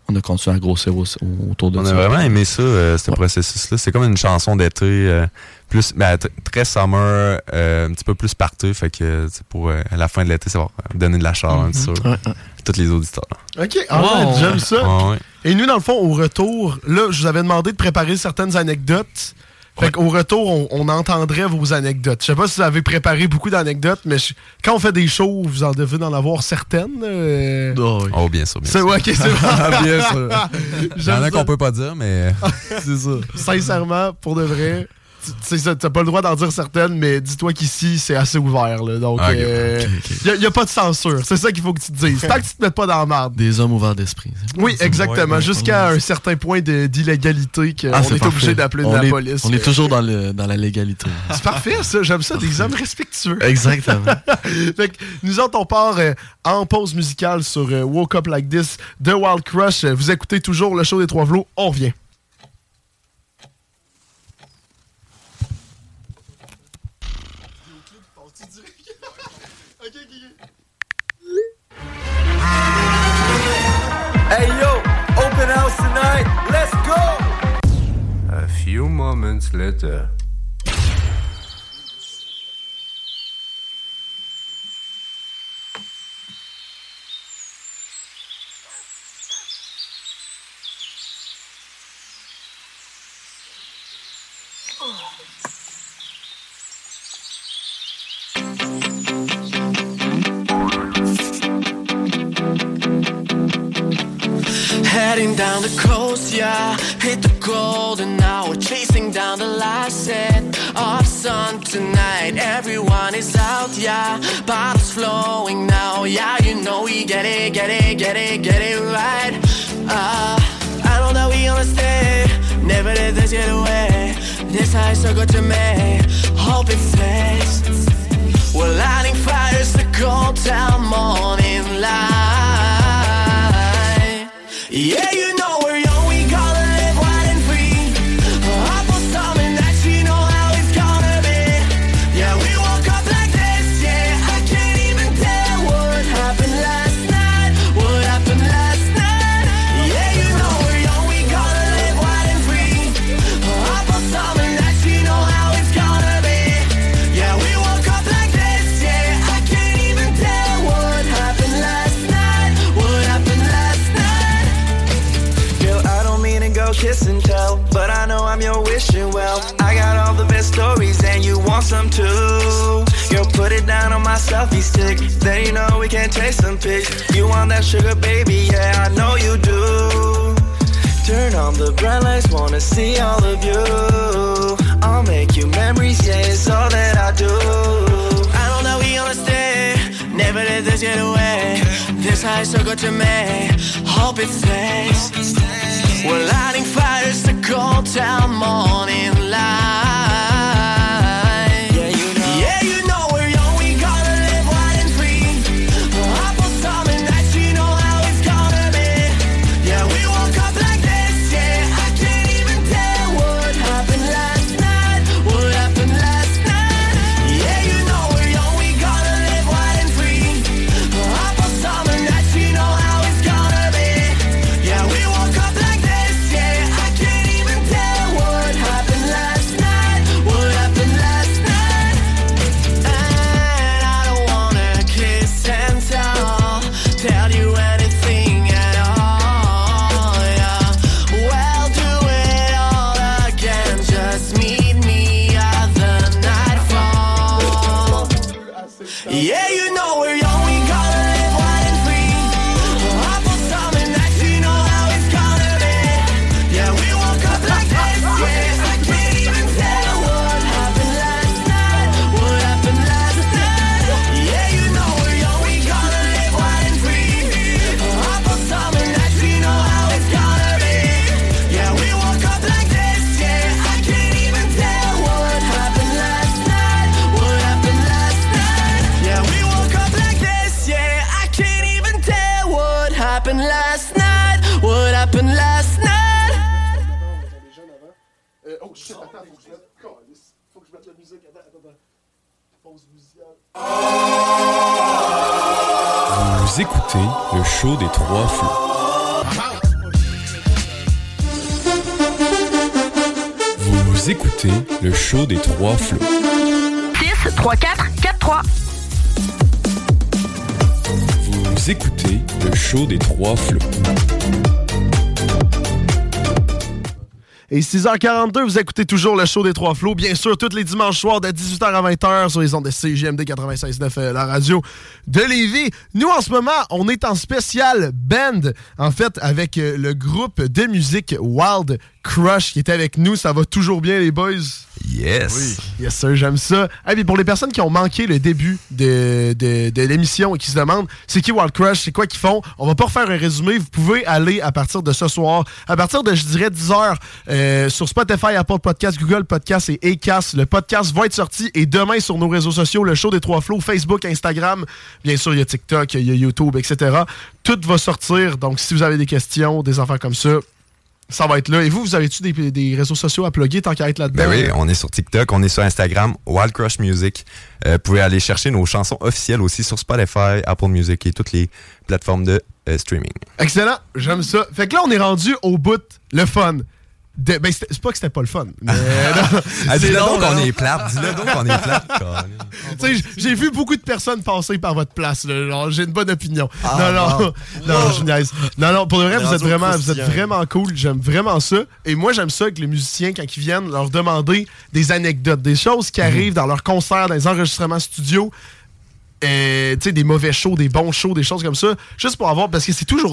on a continué à grossir au- au- autour de On ça. a vraiment aimé ça, euh, ce processus-là. C'est comme une chanson d'été, euh, plus ben, très summer, euh, un petit peu plus party. Fait que pour euh, à la fin de l'été, ça va donner de la chaleur, c'est sûr. Ouais, ouais. Tous les auditeurs. OK, Wow. j'aime ça. Ouais. Et nous, dans le fond, au retour, là, je vous avais demandé de préparer certaines anecdotes. Fait qu'au retour, on, on entendrait vos anecdotes. Je sais pas si vous avez préparé beaucoup d'anecdotes, mais je- quand on fait des shows, vous en devez en avoir certaines. euh. Oh, bien sûr, bien C'est sûr. ouais, c'est bon. [LAUGHS] bien sûr. [LAUGHS] Il y en a qu'on peut pas dire, mais [LAUGHS] c'est ça. Sincèrement, pour de vrai, t'as pas le droit d'en dire certaines, mais dis-toi qu'ici, c'est assez ouvert. Là, donc, Ok, euh, ok, ok. y a- pas de censure. C'est ça qu'il faut que tu te dises. Tant que tu te mettes pas dans la merde. Des hommes ouverts d'esprit. Oui, exactement. Jusqu'à un certain point d'illégalité qu'on Ah, est obligé d'appeler de la est- police. On est toujours dans, le, dans la légalité. C'est parfait, ça. J'aime ça. Des hommes respectueux. Exactement. [LAUGHS] fait que nous autres, on part euh, en pause musicale sur euh, Woke Up Like This de Wild Crush. Euh, Vous écoutez toujours le show des Trois Flots. On revient. Hey yo, open house tonight. Let's go. A few moments later. Down the coast, yeah. Hit the golden hour, chasing down the last set of sun tonight. Everyone is out, yeah. Bottles flowing now, yeah. You know we get it, get it, get it, get it right. Uh, I don't know that we gonna stay. Never let this get away. This high so good to me. Hope it fades. We're lighting fires to go down morning light. Yeah, you know selfie stick. Then you know we can take some pics. You want that sugar, baby? Yeah, I know you do. Turn on the bright lights, wanna see all of you. I'll make you memories, yeah, it's all that I do. I don't know we stay, never let this get away. This high so good to me, hope it stays. We're lighting fires to cold town morning light. Last night? What happened last night? oh shit, attends, faut que je mette. Faut que je mette la musique. Attends, attends, attends. Pause musicale. Vous écoutez le show des trois flots. Vous écoutez le show des trois flots. 6, 3, 4, 4, 3. Vous écoutez le show des trois flots. Et 6h42, vous écoutez toujours le show des Trois Flots. Bien sûr, tous les dimanches soirs de 18h à 20h sur les ondes de CGMD 96.9, euh, la radio de Lévis. Nous, en ce moment, on est en spécial band, en fait, avec euh, le groupe de musique Wild Crush qui est avec nous. Ça va toujours bien, les boys? Yes. Oui. Yes, sir, j'aime ça. Et puis pour les personnes qui ont manqué le début de, de, de l'émission et qui se demandent c'est qui Wild Crush, c'est quoi qu'ils font, on va pas refaire un résumé. Vous pouvez aller à partir de ce soir, à partir de, je dirais, 10h euh, sur Spotify, Apple Podcast, Google Podcast et Acast. Le podcast va être sorti et demain sur nos réseaux sociaux, le show des trois flots, Facebook, Instagram, bien sûr, il y a TikTok, il y a YouTube, etc. Tout va sortir. Donc, si vous avez des questions, des enfants comme ça, ça va être là. Et vous, vous avez-tu des, des réseaux sociaux à plugger tant qu'à être là-dedans? Ben oui, on est sur TikTok, on est sur Instagram, Wild Crush Music. Euh, vous pouvez aller chercher nos chansons officielles aussi sur Spotify, Apple Music et toutes les plateformes de euh, streaming. Excellent, j'aime ça. Fait que là, on est rendu au bout, le fun. De- ben, c'est pas que c'était pas le fun. Mais, [LAUGHS] non, Ah, dis-le donc qu'on est plate, dis-le donc qu'on est plate. [LAUGHS] J'ai vu beaucoup de personnes passer par votre place. J'ai une bonne opinion. Ah, non, non, [LAUGHS] non, je niaise. Non, non, pour le vrai, vous êtes vraiment, vous êtes vraiment cool. J'aime vraiment ça. Et moi, j'aime ça que les musiciens, quand ils viennent, leur demander des anecdotes, des choses qui arrivent dans leurs concerts, dans les enregistrements studio. Euh, des mauvais shows, des bons shows, des choses comme ça. Juste pour avoir, parce que c'est toujours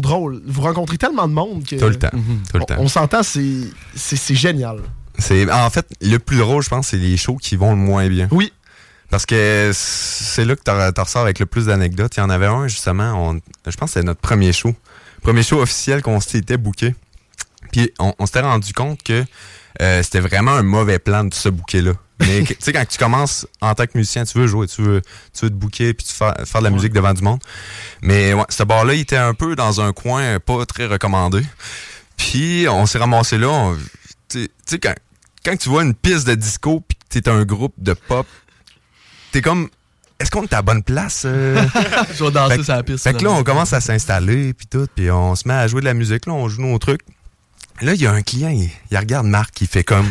Drôle. Vous rencontrez tellement de monde que. Tout le temps, tout le on, temps. on s'entend, c'est c'est- c'est génial. C'est en fait le plus drôle, je pense, c'est les shows qui vont le moins bien. Oui. Parce que c'est là que t'en ressors avec le plus d'anecdotes. Il y en avait un justement, on- je pense que c'est notre premier show. Premier show officiel qu'on s'était booké. Puis on, on s'était rendu compte que euh, c'était vraiment un mauvais plan de se booker là. Mais tu sais, quand tu commences en tant que musicien, tu veux jouer, tu veux, tu veux te booker puis tu faire, faire de la musique devant du monde. Mais ouais, ce bar-là, il était un peu dans un coin pas très recommandé. Puis on s'est ramassé là. Tu sais- quand, quand tu vois une piste de disco puis que t'es un groupe de pop, t'es comme. Est-ce qu'on est à la bonne place? euh? [LAUGHS] Je vais danser sur la piste, Fait que là, on commence à s'installer, puis tout, puis on se met à jouer de la musique, là, on joue nos trucs. Là, il y a un client, il, il regarde Marc, il fait comme...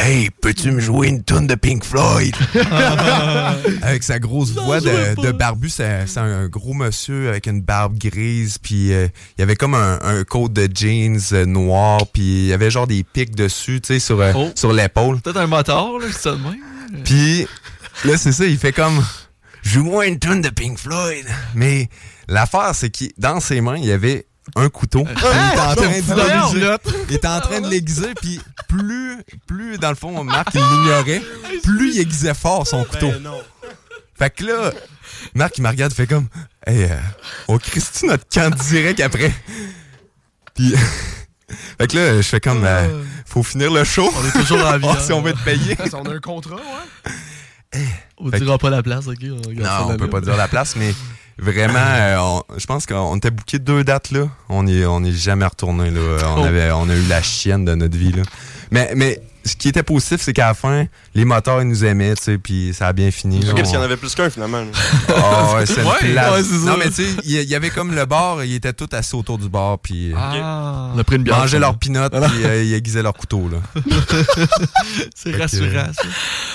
Hey, peux-tu me jouer une tonne de Pink Floyd? [LAUGHS] avec sa grosse voix de, de barbu, c'est un gros monsieur avec une barbe grise, puis euh, il y avait comme un, un coat de jeans euh, noir, puis il y avait genre des pics dessus, tu sais, sur, euh, Oh. sur l'épaule. Peut-être un moteur, là, ça de même. Puis là, c'est ça, il fait comme joue-moi une tonne de Pink Floyd. Mais l'affaire, c'est que dans ses mains, il y avait un couteau. [LAUGHS] Il était en train de l'aiguiser. Il était en train de l'aiguiser, puis plus, plus, dans le fond, Marc, il l'ignorait, plus il aiguisait fort son couteau. Fait que là, Marc, il me regarde, il fait comme Hey, euh, on crisse notre camp direct après? Puis. [LAUGHS] Fait que là, je fais comme, euh, faut finir le show. On est toujours en [LAUGHS] vie, Voir hein. si on veut être payé. On a un contrat, ouais. On Fait dira pas la place, ok? On Non, on peut pas dire la place, mais vraiment, [LAUGHS] euh, on- je pense qu'on était booké deux dates là. On est, on est jamais retourné là. On Oh. avait, on a eu la chienne de notre vie là. Mais, mais ce qui était positif, c'est qu'à la fin, les moteurs ils nous aimaient, tu sais, puis ça a bien fini. Ok, parce qu'il y en avait plus qu'un finalement. Ah ouais, c'est une [LAUGHS] Ouais, c'est non mais tu sais, il y, avait comme le bar, ils étaient tous assis autour du bar, puis Ah. On a pris une bière. mangeaient leurs pinottes, Voilà. puis euh, ils aiguisaient leur couteau là. [LAUGHS] C'est rassurant, ça.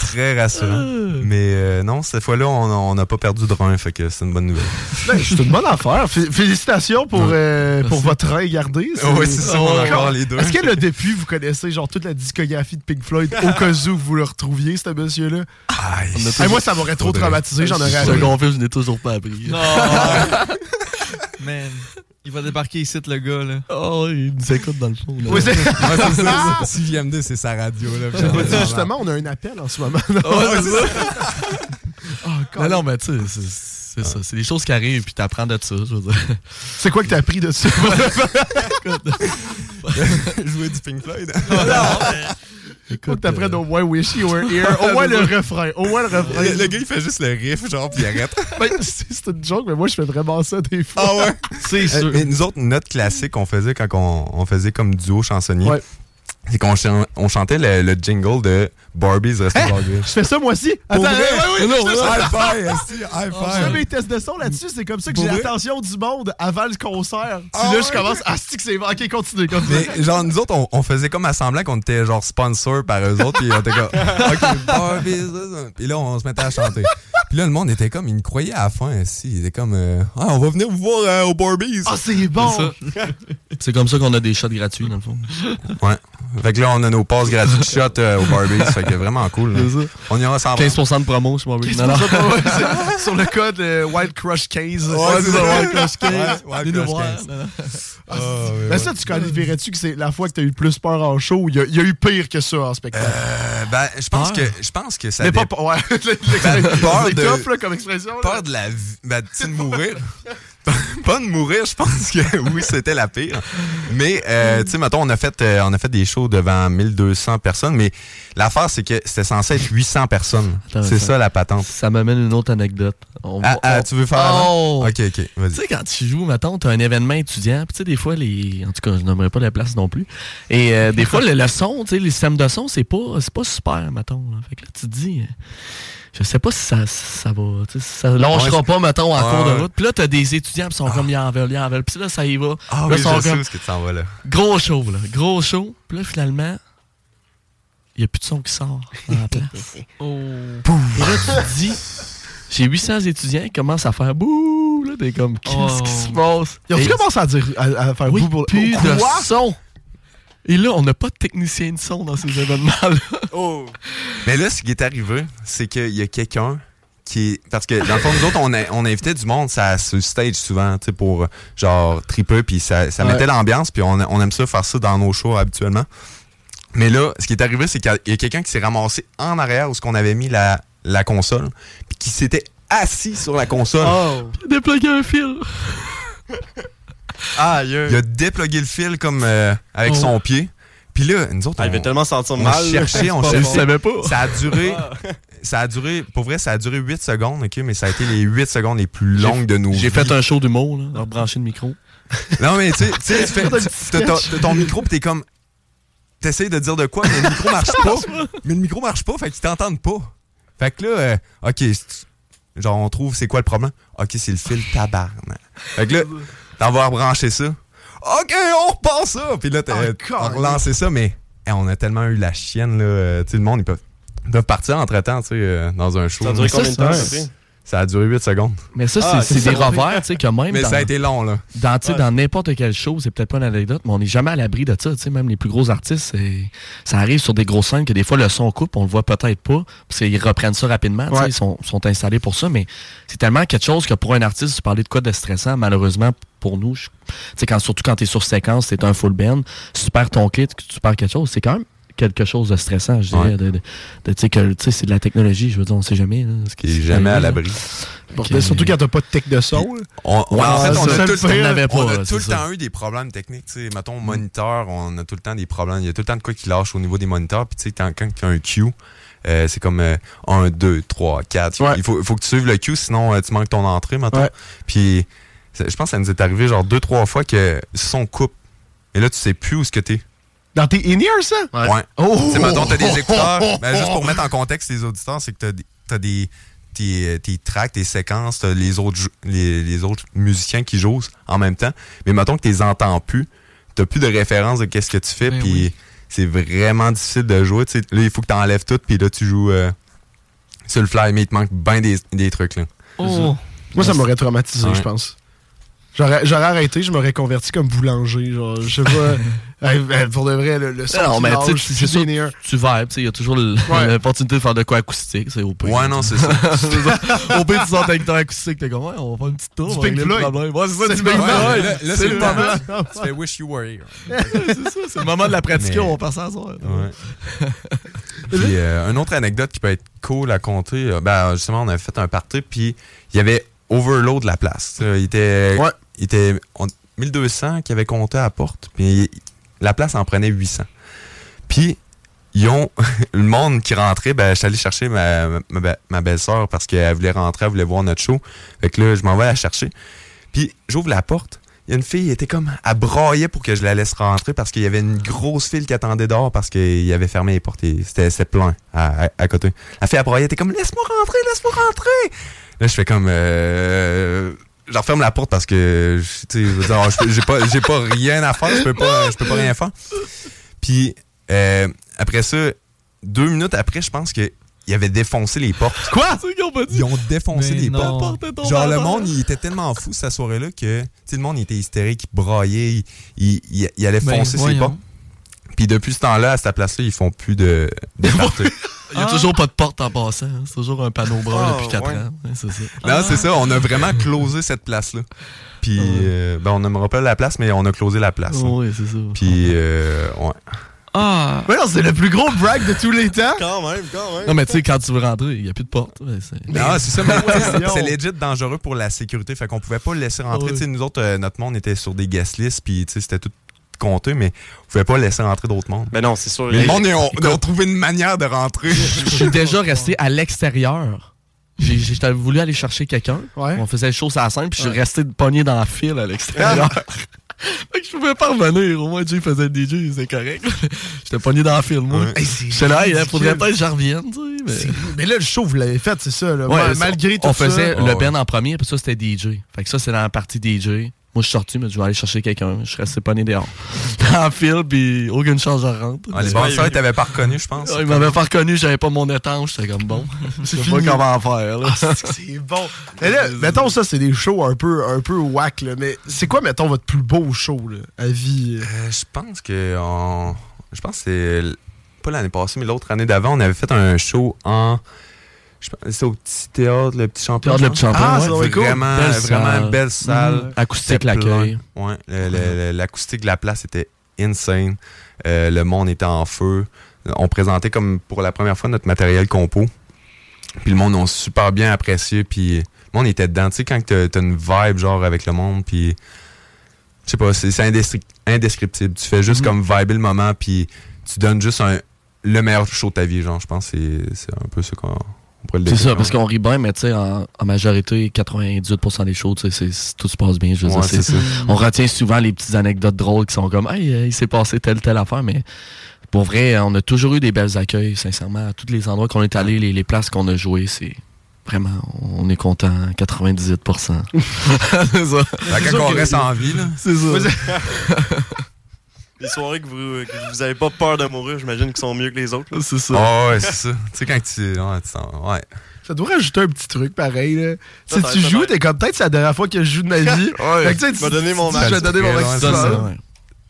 Très rassurant. Mais euh, non, cette fois-là, on n'a pas perdu de rein, fait que c'est une bonne nouvelle. [LAUGHS] Ben, c'est une bonne affaire. Fé- Félicitations pour, euh, pour votre train gardé. Ouais, c'est ça, on a encore les deux. Est-ce que là, depuis, vous connaissez genre toute la discographie de Pink Floyd au [LAUGHS] cas où vous le retrouviez, ce monsieur-là? Hey, moi, ça m'aurait trop traumatisé. J'en aurais Je confirme, je n'ai toujours pas appris. Non. [LAUGHS] Man, il va débarquer ici, le gars, là. Oh, il nous écoute dans le fond. Là. Oui, c'est- ça. [LAUGHS] Si JMD, c'est sa radio. Là, Je vais dire, justement, on a un appel en ce moment. Ouais, c'est ça. Oh, non, non, mais tu sais, c'est- c'est ça. C'est des choses qui arrivent, puis t'apprends de ça, je veux dire. C'est quoi que t'as appris de ça? Jouer du Pink Floyd. Faut que t'apprennes au moins Wish You Were [LAUGHS] Here. Au moins le refrain. Au moins le refrain. Le, le gars, il fait juste le riff, genre, puis il arrête. [LAUGHS] Ben, c'est c'est une joke, mais moi, je fais vraiment ça des fois. Ah ouais? [LAUGHS] C'est Euh, sûr. mais nous autres, notre classique qu'on faisait quand on, on faisait comme duo chansonnier, Ouais. C'est qu'on chan- on chantait le, le jingle de Barbie's Restaurant Je fais ça, moi aussi. Pour Attends, vrai? ouais, ouais, Non, je fais ça. high five, Je fais mes tests de son là-dessus. C'est comme ça que j'ai l'attention du monde avant le concert. Puis Ah là, ouais? je commence. Ah, c'est que c'est. Ok, continue, continue. Mais genre, nous autres, on, on faisait comme à semblant qu'on était genre sponsor par eux autres, puis on était comme, [LAUGHS] OK, Barbies. Puis là, on se mettait à chanter. Puis là, le monde était comme, il nous croyait à la fin, aussi. Il était comme, euh, ah, on va venir vous voir euh, au Barbies. Ah, c'est bon. C'est comme ça qu'on a des shots gratuits, dans le fond. Ouais. Fait que là, on a nos passes gratuites de [LAUGHS] shot euh, au Barbies. Fait que vraiment cool. là. On ira sans 15% de promo sur c'est [LAUGHS] sur le code euh, Wild Crush 15. Ouais, c'est ça, Wild Crush 15. Ouais, Wild Venez nous Crush voir. 15. Non, non. Ah, ouais, Mais ouais. ça, tu qualifierais-tu que c'est la fois que t'as eu le plus peur en show il y, a- il y a eu pire que ça en spectacle? Euh, ben, je pense que, je pense que ça Mais pas, dépend. pas- ouais. [LAUGHS] Ben, peur de- tough, là, comme expression. là. Peur de la vie. Ben, tu sais, de mourir. [LAUGHS] pas de mourir, je pense que oui, c'était la pire. Mais, euh, tu sais, mettons, on a, fait, euh, on a fait des shows devant 1200 personnes, mais l'affaire, c'est que c'était censé être 800 personnes. C'est ça, la patente. Ça m'amène une autre anecdote. On Ah, va- ah, on- tu veux faire? Oh! Ok, ok, vas-y. Tu sais, quand tu joues, mettons, t'as un événement étudiant, puis tu sais, des fois, les. En tout cas, je nommerai pas la place non plus. Et euh, des fois, le, le son, tu sais, les systèmes de son, c'est pas, c'est pas super, mettons. là. Fait que là, tu te dis. Je sais pas si ça, ça va. Ça lâchera Ouais, pas, mettons, en Ouais, cours de route. Puis là, t'as des étudiants qui sont comme, ils en veulent, ils en veulent. Puis là, ça y va. Ah là, oui, sont je sais comme, où ce que tu t'en vas là. Gros show, là. Gros show. Puis là, finalement, il n'y a plus de son qui sort dans la [LAUGHS] place. Oh. Et là, tu te dis, j'ai 800 étudiants qui commencent à faire bouh. Là, t'es comme, qu'est-ce Oh. qui se passe? Ils ont commencé à dire à, à faire oui, bout pour plus Quoi? de son. Et là, on n'a pas de technicien de son dans ces événements-là. [LAUGHS] Oh! Mais là, ce qui est arrivé, c'est qu'il y a quelqu'un qui est. Parce que dans le fond, nous autres, on, a- on invitait du monde ça, sur le stage souvent, tu sais, pour genre triper, puis ça, ça Ouais. mettait l'ambiance, puis on, on aime ça faire ça dans nos shows habituellement. Mais là, ce qui est arrivé, c'est qu'il y a- il a quelqu'un qui s'est ramassé en arrière où ce qu'on avait mis la, la console, puis qui s'était assis sur la console. Oh. Dépluguer un fil. [LAUGHS] Ah. Il a déplugué le fil comme euh, avec Oh. son pied. Puis là, nous autres, Ah, il on, devait tellement sentir on mal. là. cherchait, on pas cherchait. bon. Je savais pas. Ça a duré. Ça a duré, pour vrai, ça a duré 8 secondes, ok, mais ça a été les 8 secondes les plus longues de nos J'ai fait un show d'humour, là, leur brancher le micro. Non, mais tu sais, tu [LAUGHS] ton micro pis t'es comme. t'essayes de dire de quoi, mais le micro [LAUGHS] marche pas. mais le micro marche pas, fait qu'ils t'entendent pas. Fait que là, euh, OK, genre, on trouve c'est quoi le problème? OK, c'est le fil tabarnak. Fait que là, t'en vas rebrancher ça. OK, on repart ça. Puis là, t'as Ah, relancé ça, mais eh, on a tellement eu la chienne, là. euh, tu sais, le monde, ils peuvent, ils peuvent partir entre-temps, tu sais, euh, dans un show. Ça a duré combien de temps, ça a duré 8 secondes. Mais ça, c'est Ah, c'est c'est des revers, tu sais, que même. Mais dans, ça a été long, là. Dans, tu sais, Ouais. dans n'importe quelle chose, c'est peut-être pas une anecdote, mais on n'est jamais à l'abri de ça. Tu sais, même les plus gros artistes, c'est- ça arrive sur des grosses scènes que des fois le son coupe, on le voit peut-être pas, parce qu'ils reprennent ça rapidement. tu sais, Ouais. Ils sont, sont installés pour ça, mais c'est tellement quelque chose que pour un artiste, tu parlais de quoi de stressant, malheureusement, pour nous, je- tu sais, quand, surtout quand tu es sur séquence, tu un full band, si tu perds ton kit, que tu perds quelque chose, c'est quand même quelque chose de stressant, je dirais. Ouais. De, de- de- tu sais, que, tu sais, c'est de la technologie, je veux dire, on sait jamais. là, ce qui est jamais à l'abri. Surtout quand t'as pas de tech de son. On, Ouais, en fait, on a le tout, pire, on avait pas, on a là, tout le temps eu des problèmes techniques. tu sais. Mettons, moniteur, on a tout le temps des problèmes. Il y a tout le temps de quoi qui lâche au niveau des moniteurs. Puis, tu sais, quand, quand tu as un queue, euh, c'est comme 1, 2, 3, 4. Il faut, faut que tu suives le queue, sinon euh, tu manques ton entrée, mettons. Ouais. Puis, je pense que ça nous est arrivé genre deux, trois fois que son coupe. Et là, tu sais plus où ce que t'es. Dans tes in-ears, ça? Ouais. Oh! Tu sais, mettons, t'as des écouteurs. [LAUGHS] Ben, juste pour mettre en contexte les auditeurs, c'est que t'as des- t'as des. Tes, tes tracks, tes séquences, t'as les autres, les, les autres musiciens qui jouent en même temps. Mais mettons que tu les entends plus, t'as plus de référence de qu'est-ce que tu fais, Ben puis oui. c'est vraiment difficile de jouer. tu sais. Là, il faut que tu enlèves tout, puis là, tu joues euh, sur le fly, mais il te manque bien des, des trucs. Là. Oh. Moi, ça m'aurait traumatisé, Ouais. je pense. J'aurais j'aurais arrêté, je m'aurais converti comme boulanger. Genre, je sais pas. [LAUGHS] hey, ben, pour de vrai, le, le son Non, mais tu sais, tu vibes, tu sais, il y a toujours Ouais. [LAUGHS] l'opportunité de faire de quoi acoustique, c'est au pire. Ouais, non, [LAUGHS] c'est ça. au pire, tu sors avec ton acoustique, t'es comme, ouais, on va faire une petite tour. Du Pink Floyd. problème. Ouais, c'est ça, du le Pink. Floyd. Là, C'est le moment. tu fais Wish You Were Here. c'est ça, c'est le moment de la pratiquer, Mais- on va passer à. Ouais. Puis, euh, une autre anecdote qui peut être cool à compter, euh, ben, justement, on avait fait un party, puis il y avait overload la place. Il était, il était on- 1200 qui avait compté à la porte, puis la place en prenait 800. Puis, ils ont, [LAUGHS] le monde qui rentrait, ben, je suis allé chercher ma, ma, be- ma belle-sœur parce qu'elle voulait rentrer, elle voulait voir notre show. Fait que là, je m'en vais la chercher. Puis, j'ouvre la porte. Il y a une fille, elle était comme, elle braillait pour que je la laisse rentrer parce qu'il y avait une grosse file qui attendait dehors parce qu'il avait fermé les portes c'était plein à, à- à côté. La fille, elle braillait, elle était comme, laisse-moi rentrer, laisse-moi rentrer. Là, je fais comme, euh, je referme la porte parce que, je- tu sais, j'ai pas, j'ai pas rien à faire, je peux pas, je peux pas rien faire. Puis, euh, après ça, deux minutes après, je pense que il avait défoncé les portes. Quoi? Ils ont défoncé Mais les non. portes. Genre, le monde, il était tellement fou cette soirée-là que, tu sais, le monde, il était hystérique, il braillait, il, il, il- il allait Ben, foncer ses voyons. portes. Puis depuis ce temps-là, à cette place-là, ils font plus de, de parties. Il y a toujours pas de porte en passant. hein. C'est toujours un panneau brun Ah, depuis 4 ouais. ans. Ouais, c'est ça. Non, c'est ça, on a vraiment closé cette place-là. Puis, euh, ben, on n'aimera pas la place, mais on a closé la place. Oui, c'est ça. Puis, euh, ouais. Ah! Mais non, c'est le plus gros brag de tous les temps. Quand même, quand même. Non, mais tu sais, quand tu veux rentrer, il n'y a plus de porte. Ouais, c'est- Non, c'est ça, mais c'est legit dangereux pour la sécurité. Fait qu'on pouvait pas le laisser rentrer. Ouais. Tu sais, nous autres, euh, notre monde était sur des guest lists, puis tu sais, c'était tout compté, mais on pouvait pas laisser rentrer d'autres mondes. Mais non, c'est sûr. Mais le monde, ils ont, Écoute. ils ont trouvé une manière de rentrer. Je suis [LAUGHS] déjà resté à l'extérieur. J'avais voulu aller chercher quelqu'un. Ouais. On faisait les choses à la scène, puis je suis resté pogné dans la file à l'extérieur. [LAUGHS] fait que je pouvais pas revenir. Au moins, Jay faisait le DJ, c'est correct. [LAUGHS] J'étais pogné dans la file, moi. Ouais. Hey, J'étais là, il faudrait peut-être que je revienne, tu sais. Mais... Mais là, le show, vous l'avez fait, c'est ça. Là. Ouais, Mal- ça- Malgré tout on ça. faisait Ouais, le ouais. band en premier, puis ça, c'était DJ. Fait que ça, c'est dans la partie DJ. Moi, je suis sorti, mais je vais aller chercher quelqu'un. Je suis resté pogné dehors. [LAUGHS] La file, puis aucune chance de rentrer. Ah, les ils t'avaient pas reconnu, je pense. Ah, il m'avait pas reconnu, j'avais pas mon étanche, j'étais comme bon. [LAUGHS] Je sais pas comment faire, là. Ah, c'est bon. Mais là, [LAUGHS] mettons ça, c'est des shows un peu, un peu whack, là. Mais c'est quoi, mettons, votre plus beau show, là, à vie? euh? Je pense que on- je pense que c'est pas l'année passée, mais l'autre année d'avant, on avait fait un show en c'était au petit théâtre, le petit champion. Théâtre Le Petit Champion, Ah, ouais. être cool. Vraiment, Belle vraiment salle. belle salle. Mhm. Acoustique, l'accueil. Ouais, l'acoustique de la place était insane. Euh, le monde était en feu. On présentait comme pour la première fois notre matériel compo. Puis le monde a super bien apprécié. Puis le monde était dedans. Tu sais, quand t'as t'as une vibe genre avec le monde, puis je sais pas, c'est c'est indescri- indescriptible. Tu fais juste Mhm. comme vibrer le moment, puis tu donnes juste un, le meilleur show de ta vie. Genre, je pense que c'est- c'est un peu ça qu'on C'est ça, parce qu'on rit bien, mais tu sais, en, en majorité, 98% des shows, tu sais, tout se passe bien. Je veux Ouais, dire, ça. on retient souvent les petites anecdotes drôles qui sont comme, hey, euh, il s'est passé telle, telle affaire, mais pour vrai, on a toujours eu des belles accueils, sincèrement. À tous les endroits qu'on est allé, les, les places qu'on a jouées, c'est vraiment, on est content, 98%. [LAUGHS] c'est ça. Quand on reste en vie, là. C'est ça. [LAUGHS] Les soirées que vous, que vous avez pas peur de mourir, j'imagine qu'ils sont mieux que les autres. C'est ça. Ah ouais, c'est ça. Tu sais, quand tu. Ouais, tu sens- ouais. Ça doit rajouter un petit truc pareil. Là. Si tu joues, t'es comme peut-être c'est la dernière fois que je joue de ma [LAUGHS] vie. Ouais. Fait que, tu sais, tu- Va donner mon Je vais donner mon Ouais, maximum.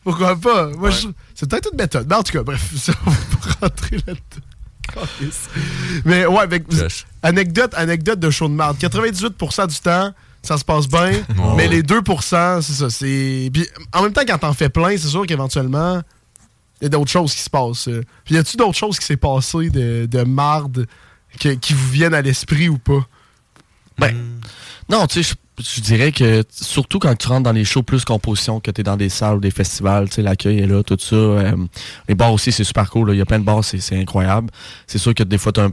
Pourquoi pas? Moi, je- c'est peut-être une méthode. Mais en tout cas, bref, [LAUGHS] ça, on va pas rentrer là-dedans. Mais ouais, avec, anecdote, anecdote de show de marde. 98% du temps, ça se passe bien. [LAUGHS] Oh. mais les 2%, c'est ça. C'est... Puis en même temps, quand t'en fais plein, c'est sûr qu'éventuellement, il y a d'autres choses qui se passent. Puis y a-tu d'autres choses qui s'est passé de, de marde que- qui vous viennent à l'esprit ou pas? Ben, non, tu sais, je, dirais que surtout quand tu rentres dans les shows plus composition, que tu es dans des salles ou des festivals, tu sais, l'accueil est là, tout ça. euh, les bars aussi, c'est super cool. Il y a plein de bars, c'est c'est incroyable. C'est sûr que des fois, tu as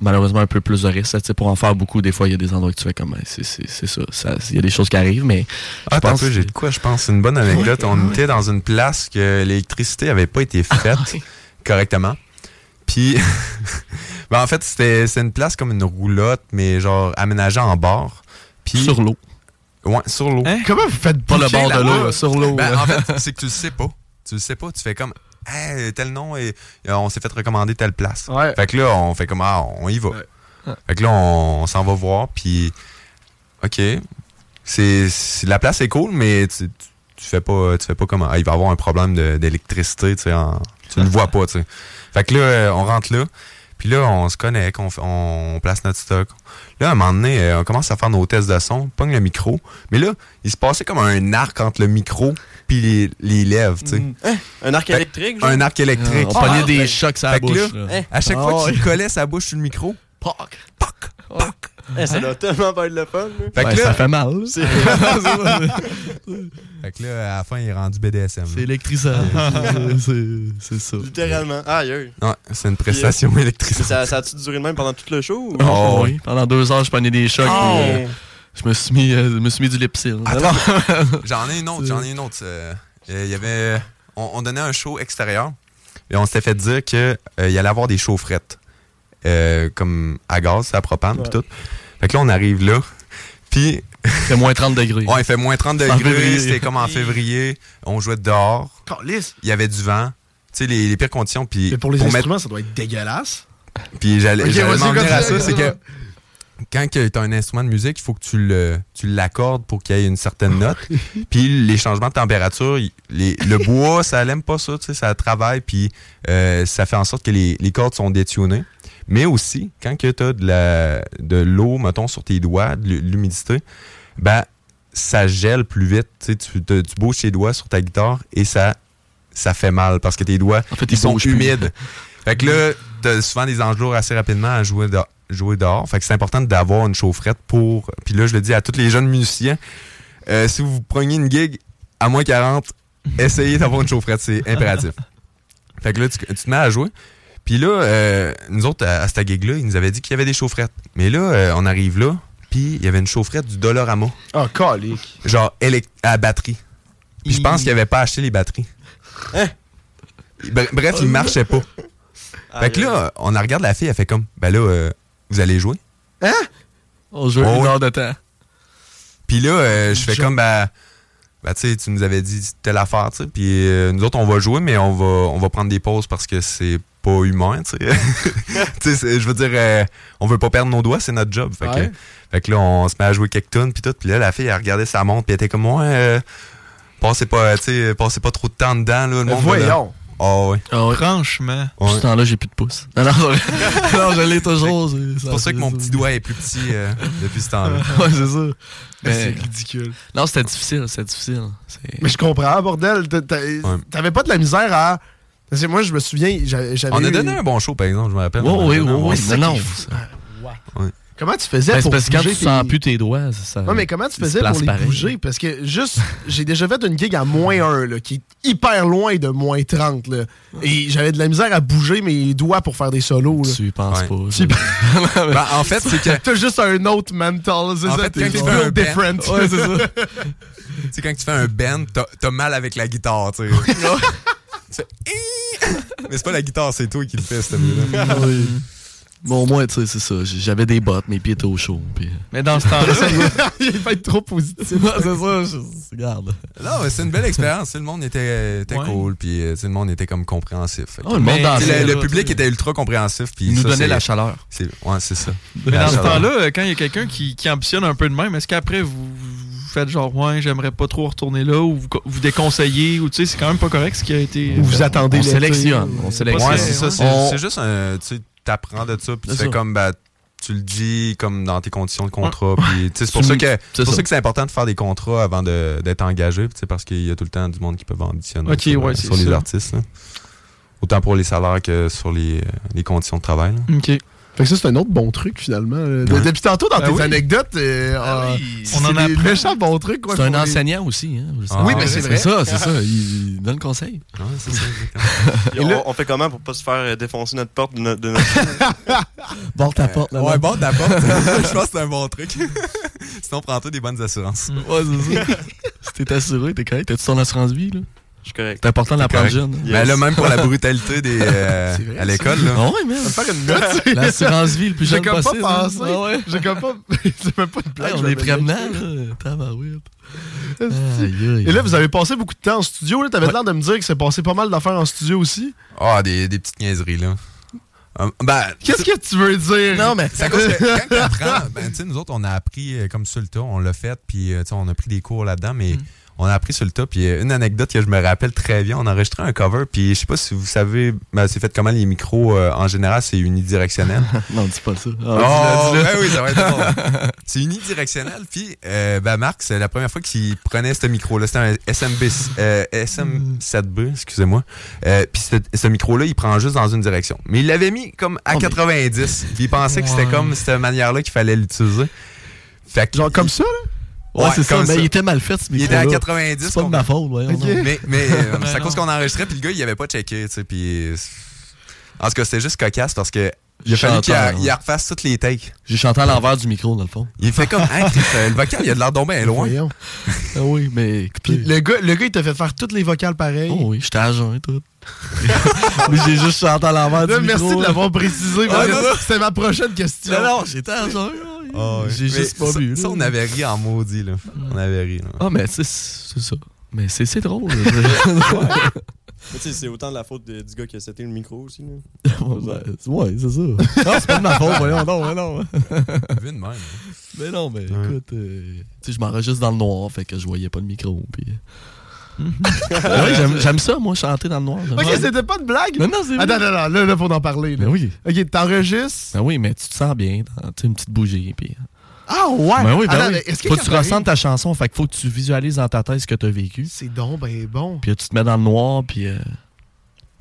malheureusement un peu plus de risque. là, tu sais, Pour en faire beaucoup, des fois, il y a des endroits que tu fais comme, c'est c'est- c'est ça. Il y a des choses qui arrivent, mais Ah, pense peu, j'ai de quoi, je pense. C'est une bonne anecdote. On était dans une place que l'électricité avait pas été faite correctement. Puis, [LAUGHS] ben, en fait, c'était c'est une place comme une roulotte, mais genre aménagée en bord. Puis, sur l'eau. Ouais, sur l'eau. Comment vous faites Pas le bord de l'eau, sur l'eau. Ben, en fait, [LAUGHS] c'est que tu le sais pas. Tu le sais pas. Tu fais comme, hey, tel nom, et et on s'est fait recommander telle place. Ouais. Fait que là, on fait comme, ah, on y va. Ouais. Fait que là, on, on s'en va voir, puis, OK. C'est, la place est cool, mais tu, tu, tu fais pas, tu fais pas comme, ah, il va y avoir un problème d'électricité, tu sais, en- tu ne le vois pas, tu sais. Fait que là, on rentre là, puis là, on se connecte, on, on place notre stock. Là, à un moment donné, euh, on commence à faire nos tests de son, pogne le micro, mais là, il se passait comme un arc entre le micro puis les, les lèvres, tu sais. Hein? Un arc électrique, genre? Un arc électrique. on pognait Ah, des chocs sur la fait que bouche. là, là. Hein? À chaque Ah fois ouais. qu'il collait sa bouche sur le micro, Poc. Eh, ça doit tellement pas être le fun. là. Fait que Ouais, là- ça fait mal. [LAUGHS] Fait que là, à la fin, il est rendu BDSM. C'est électrisant. [LAUGHS] C'est- c'est ça. Littéralement. Aïe, aïe. Ouais, c'est une prestation Mais électrique. ça, ça a-tu duré de même pendant tout le show? ou- Oh, oui. Pendant deux heures, je prenais des chocs. Oh. puis, euh, je me suis mis, euh, je me suis mis du lipsil. [LAUGHS] J'en ai une autre, j'en ai une autre. euh, euh, Il y avait, on, on donnait un show extérieur et on s'était fait dire qu'il y allait avoir des chaufferettes, euh, comme à gaz, à propane, puis tout. Fait que là, on arrive là, puis C'est moins 30 degrés. ouais, il fait moins 30 En degrés, c'était comme en février, on jouait dehors, Calisse. il y avait du vent, tu sais, les, les pires conditions, puis Mais pour les mettre- instruments, ça doit être dégueulasse. Puis j'allais Ok, j'allais vas-y, m'en venir à ça, continue. c'est que quand tu as un instrument de musique, il faut que tu le tu l'accordes pour qu'il y ait une certaine note. [LAUGHS] puis les changements de température, les- le bois, ça l'aime pas ça, tu sais, ça travaille, puis euh, ça fait en sorte que les, les cordes sont détunées. Mais aussi, quand tu as de la de l'eau, mettons, sur tes doigts, de l'hu- l'humidité, ben ça gèle plus vite. Tu, sais, tu, te- tu bouges tes doigts sur ta guitare et ça ça fait mal parce que tes doigts En fait, ils ils sont plus. humides. fait que là, t'as souvent des enjeux assez rapidement à jouer, de- jouer dehors. Fait que c'est important d'avoir une chaufferette pour. Puis là, je le dis à tous les jeunes musiciens, euh, si vous preniez une gig à moins 40, [LAUGHS] essayez d'avoir une chaufferette, c'est impératif. Fait que là, tu, tu te mets à jouer. Puis là, euh, nous autres, à, à cette gig-là, ils nous avaient dit qu'il y avait des chaufferettes. Mais là, euh, on arrive là, puis il y avait une chaufferette du Dollarama, Ah, calique. genre à batterie. Puis je pense qu'il avait pas acheté les batteries. Bre- Bref, il marchait pas. Fait que là, on a regardé la fille, elle fait comme, ben là, euh, vous allez jouer? On joue Oh, une ouais. heure de temps. Puis là, euh, je fais comme, ben, ben tu sais, tu nous avais dit telle affaire, tu sais. Puis euh, nous autres, on va jouer, mais on va, on va prendre des pauses parce que c'est pas humain, tu sais. [LAUGHS] Je veux dire, euh, on veut pas perdre nos doigts, c'est notre job. Fait, Ouais. que, fait que là, on se met à jouer quelques tunes, puis tout. Puis là, la fille, elle regardait sa montre, puis elle était comme, ouais, euh, passez pas, tu sais, passez pas trop de temps dedans, là. Le monde voyons. Ah ouais. Ah ouais. Franchement. Depuis ce temps-là, j'ai plus de pouce. Non, non, [LAUGHS] non, je l'ai toujours. C'est pour ça que mon petit doigt est plus petit euh, depuis ce temps-là. [LAUGHS] Ouais, c'est ça. Mais C'est ridicule. Non, c'était difficile, c'était difficile. Mais je comprends, bordel. T'a- t'a- T'avais pas de la misère à. Parce que moi, je me souviens, j'a- j'avais. On a eu- donné un bon show, par exemple, je me rappelle. Oui, On a oui, oui, oui. Non, non. Ouais. Comment tu faisais Ben, c'est pour parce que quand bouger tu sens tes- plus tes doigts, ça. Ouais, mais comment tu faisais pour les pareil. bouger? Parce que juste, [LAUGHS] j'ai déjà fait une gig à moins 1, là, qui est hyper loin de moins 30. Là. Et j'avais de la misère à bouger mes doigts pour faire des solos. Là. Tu y penses Ouais. pas. Tu- Ben, [LAUGHS] en fait, c'est que. T'as juste un autre mental. C'est En ça, fait, t'es quand tu t'es fais un built band- different. Ouais, c'est ça. [LAUGHS] Tu sais, quand tu fais un bend, t'as t'as mal avec la guitare, tu sais. Tu fais, Hi! Mais c'est pas la guitare, c'est toi qui le fais, cette là Oui. Bon, au moins, tu sais, c'est ça. J'avais des bottes, mes pieds étaient au chaud. puis- Mais dans ce temps-là, [LAUGHS] il va être trop positif. Ouais, c'est ça, je- regarde. Non, mais c'est une belle expérience. Le monde était, était Ouais. cool, puis euh, le monde était comme compréhensif. Oh, le monde Tu sais, dansait, le, là, public était ultra compréhensif. puis Il nous ça, donnait la chaleur. c'est- Ouais, c'est ça. mais La dans ce temps-là, euh, quand il y a quelqu'un qui, qui ambitionne un peu de même, est-ce qu'après vous, vous faites genre ouais, j'aimerais pas trop retourner là ou vous, vous déconseillez ou tu sais, c'est quand même pas correct ce qui a été. Ou vous attendez On sélectionne. On sélectionne. Ouais, c'est- ça. C'est juste un. T'apprends de ça, puis tu fais comme. bah, tu le dis comme dans tes conditions de contrat. c'est pour ça que c'est c'est pour ça. ça que c'est important de faire des contrats avant d'être engagé, parce qu'il y a tout le temps du monde qui peut ambitionner Ok, sur, ouais, euh, sur les artistes. là. Autant pour les salaires que sur les, euh, les conditions de travail. là. Ok. Fait que ça, c'est un autre bon truc, finalement. Ouais. Depuis tantôt, dans Ben tes oui. anecdotes, euh, euh, On en c'est des apprend. méchants bons trucs. quoi, C'est un les- enseignant aussi. Hein, Ah. Oui, mais c'est vrai. C'est ça, c'est ça. Il donne conseil. Ouais, c'est ça, exactement. [LAUGHS] Puis on, on fait comment pour pas se faire euh, défoncer notre porte de notre. notre- [LAUGHS] Borde ta porte. là, Ouais, [LAUGHS] là. bon, d'abord, je pense que c'est un bon truc. Sinon, prends-toi des bonnes assurances. Ouais, c'est ça. si t'es assuré, t'es correct. T'as-tu ton assurance vie, là? Je suis correct. C'est important de la prendre jeune. Mais là, même pour la [LAUGHS] brutalité des, euh, vrai, à l'école, là. Ah. On va faire une note. [LAUGHS] L'assurance vie le plus J'ai jeune comme pas hein. pensé. Ah ouais. J'ai comme pas. [LAUGHS] C'est même pas une blague. Hey, on je est prévenant, là. Tabarouette. Et là, vous avez passé beaucoup de temps en studio. là. T'avais l'air de me dire que c'est passé pas mal d'affaires en studio aussi. Ah, des, des petites niaiseries, là. Euh, ben, Qu'est-ce que tu veux dire? Non, mais C'est à cause que quand t'apprends, ben, tu sais, nous autres, on a appris euh, comme sur le tas, on l'a fait, puis euh, tu sais, on a pris des cours là-dedans, mais on a appris sur le tas. Puis euh, une anecdote que je me rappelle très bien, on a enregistré un cover, puis je sais pas si vous savez, ben, c'est fait comment les micros, euh, en général, c'est unidirectionnel. [LAUGHS] Non, dis pas ça. Oh, Ah, dis-le. ben oui, ça va être. [LAUGHS] C'est unidirectionnel. Puis, euh, ben Marc, c'est la première fois qu'il prenait ce micro-là. C'était un SMB, euh, SM7B, excusez-moi. Euh, puis ce, ce micro-là, il prend juste dans une direction. Mais il l'avait mis comme à Oh, mais- 90. Puis il pensait que c'était comme cette manière-là qu'il fallait l'utiliser. Genre comme ça, là? Ouais, Ouais, c'est ça. comme Mais ça. il était mal fait, ce il micro était à 90. C'est pas de ma faute, donc. Mais, mais [LAUGHS] euh, Ben c'est à cause qu'on enregistrait, puis le gars, il avait pas checké, tu sais. Puis. En tout cas, c'était juste cocasse parce que. Il a fallu qu'il ouais. il refasse toutes les takes. J'ai chanté à l'envers du micro, dans le fond. Il fait comme, hein, Chris, euh, le vocal, il a de l'air donc bien loin. Voyons. Ah oui, mais Puis le gars, le gars, il t'a fait faire toutes les vocales pareilles. Oh oui, j'étais à jeun et tout. [LAUGHS] Mais j'ai juste chanté à l'envers du micro. merci de l'avoir précisé. que c'est ma prochaine question. Non, non, j'étais à jeun. oui. Ah ouais. J'ai Mais juste pas ça, vu. Ça, on avait ri en maudit, là. On avait ri, là. Ah, mais c'est c'est ça. Mais c'est c'est drôle. [LAUGHS] c'est autant de la faute de- du gars qui a seté le micro aussi. Là. [LAUGHS] ouais, ouais, c'est ça. Non, c'est pas de ma faute, voyons, non, mais non. Vu de même. hein. Mais non, mais Ouais. écoute, euh, tu sais, je m'enregistre dans le noir, fait que je voyais pas le micro. Puis... [LAUGHS] ouais, j'aime- j'aime ça, moi, chanter dans le noir. Ok, c'était pas une blague? Non, non, c'est vrai. Attends, non, non, là, là, faut en parler. Là. Ben oui. Ok, t'enregistres. Ben oui, mais tu te sens bien, tu sais, une petite bougie. Puis... Ah ouais? Ben oui, ben Attends, oui. mais est-ce que Faut que tu ressentes ta chanson, fait qu'il faut que tu visualises dans ta tête ce que tu as vécu. C'est donc ben bon. Puis tu te mets dans le noir, puis euh,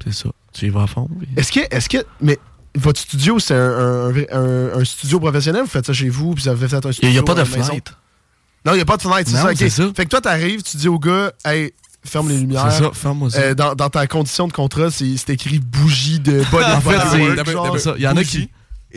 c'est ça. Tu y vas à fond. puis- Est-ce que, est-ce que, mais votre studio, c'est un, un, un- un studio professionnel? Vous faites ça chez vous, puis vous avez fait un Il studio n'y a, pas de fenêtre. Non, il n'y a pas de fenêtre, c'est Non, ça, ok. c'est ça. Fait que toi, t'arrives, tu dis au gars, hey, ferme les lumières. C'est ça, ferme-moi ça. Euh, dans, dans ta condition de contrat, c'est écrit bougie de body [LAUGHS] En fait, c'est- ça. Il y en a qui.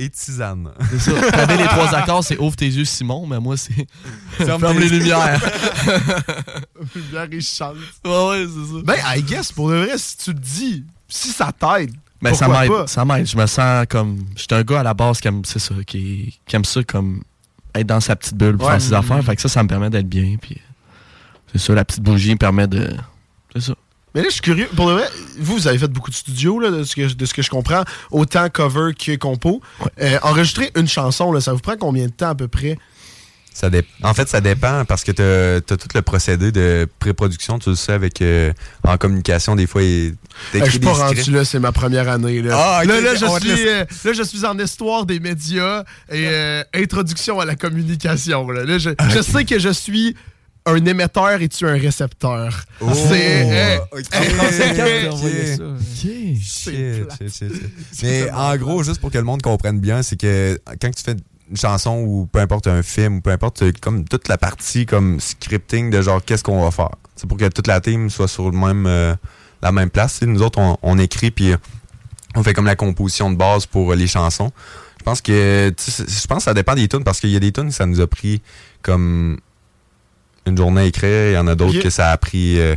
Et tisane. C'est ça. T'avais les trois accords, c'est ouvre tes yeux, Simon, mais moi, c'est. [LAUGHS] Ferme les lumières. [LAUGHS] Lumière et chante. ouais, ouais, c'est ça. Ben, I guess, pour de vrai, si tu le dis, si ça t'aide, Ben, ça m'aide. Ça m'aide. Je me sens comme. J'étais un gars à la base qui aime, c'est ça, qui, qui aime ça comme être dans sa petite bulle, pour Ouais. faire ses affaires. Fait que ça, ça me permet d'être bien. Puis c'est ça, la petite bougie me permet de. C'est ça. Mais là, je suis curieux. Pour de vrai, vous, vous avez fait beaucoup de studios, là, de, ce que, de ce que je comprends, autant cover que compo. Euh, enregistrer une chanson, là, ça vous prend combien de temps à peu près? Ça dé- En fait, ça dépend parce que tu as, tout le procédé de pré-production, tu le sais, avec euh, en communication, des fois, il- Euh, je suis pas rendu là, c'est ma première année. Là, Ah, là, là, je suis, euh, là, je suis en histoire des médias et introduction à la communication. Là, Là, je, je sais que je suis un émetteur et tu es un récepteur. Oh, c'est. Mais en gros, juste pour que le monde comprenne bien, c'est que quand tu fais une chanson ou peu importe un film ou peu importe euh, comme toute la partie comme scripting de genre qu'est-ce qu'on va faire? C'est pour que toute la team soit sur le même euh, la même place. Nous autres, on, on écrit puis euh, on fait comme la composition de base pour euh, les chansons. Je pense que je pense que ça dépend des tunes parce qu'il y a des tunes ça nous a pris comme une journée à écrire, il y en a d'autres que ça a pris euh,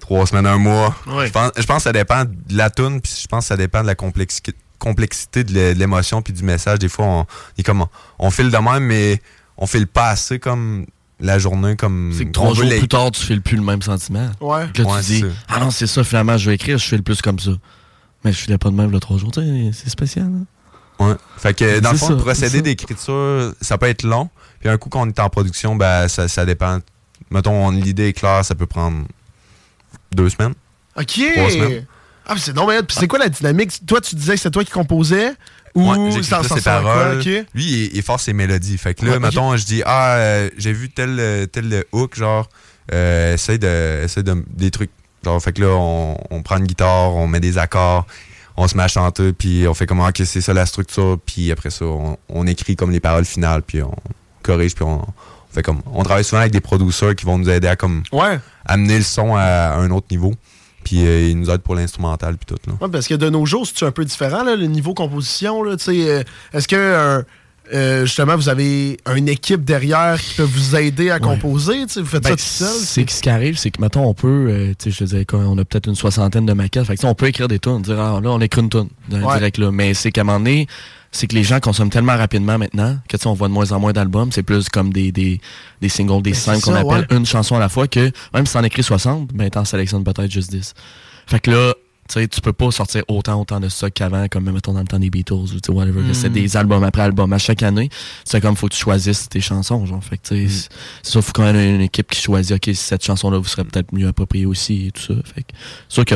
trois semaines, un mois. Ouais. Je, pense, je pense que ça dépend de la tune, puis je pense que ça dépend de la complexi- complexité de l'é- de l'émotion puis du message. Des fois, on, est comme, on, on file de même, mais on file pas assez comme la journée, comme. C'est que on trois jours les- plus tard, tu fais plus le même sentiment. Ouais. Puis Là, Ouais, tu dis, ah non, c'est ça, finalement, je vais écrire, je fais le plus comme ça. Mais je filais pas de même le trois jours. Tu sais, C'est spécial. hein? Ouais. Fait que dans le fond, le ça, c'est procédé ça. d'écriture, ça peut être long. Puis un coup qu'on est en production, ben ça, ça dépend. Mettons, on- l'idée est claire, ça peut prendre deux semaines. OK. Trois semaines. Ah, mais c'est non, mais puis c'est quoi la dynamique? Toi, tu disais que c'est toi qui composais? Ou Ouais, ça ça ses paroles. Lui, il il fort ses mélodies. Fait que là, Ouais, mettons, je dis, ah, euh, j'ai vu tel, euh, tel hook, genre, euh, essaye de, essaye de, des trucs. Genre, fait que là, on, on prend une guitare, on met des accords, on se met à chanter, puis on fait comment, ok, c'est ça la structure, puis après ça, on, on écrit comme les paroles finales, puis on corrige, puis on, on fait comme, on travaille souvent avec des producers qui vont nous aider à comme, Ouais. amener le son à, un autre niveau, puis euh, ils nous aident pour l'instrumental, puis tout, là. Ouais, parce que de nos jours, c'est un peu différent, là, le niveau composition. Là, tu sais, euh, Est-ce que euh, euh, justement vous avez une équipe derrière qui peut vous aider à composer? Vous faites Ben, ça tout seul? C'est que ce qui arrive, c'est que, mettons, on peut, euh, je te disais, on a peut-être une soixantaine de maquettes. Fait que, on peut écrire des tunes, dire, ah, là, on écrit une tune, Ouais. direct là. Mais c'est qu'à un moment donné, c'est que les gens consomment tellement rapidement maintenant que, tu sais, on voit de moins en moins d'albums. C'est plus comme des, des, des singles, des Ben, qu'on ça, appelle ouais. une chanson à la fois que, même si t'en écris 60, ben, t'en sélectionnes peut-être juste 10. Fait que là, tu sais, tu peux pas sortir autant, autant de stock qu'avant, comme mettons dans le temps des Beatles ou tu sais, whatever. Mm. C'est des albums après album. À chaque année, c'est comme faut que tu choisisses tes chansons, genre. Fait que, tu sais, c'est- c'est faut quand même une équipe qui choisit, ok, cette chanson-là vous serait peut-être mieux appropriée aussi et tout ça. Fait que, sûr que,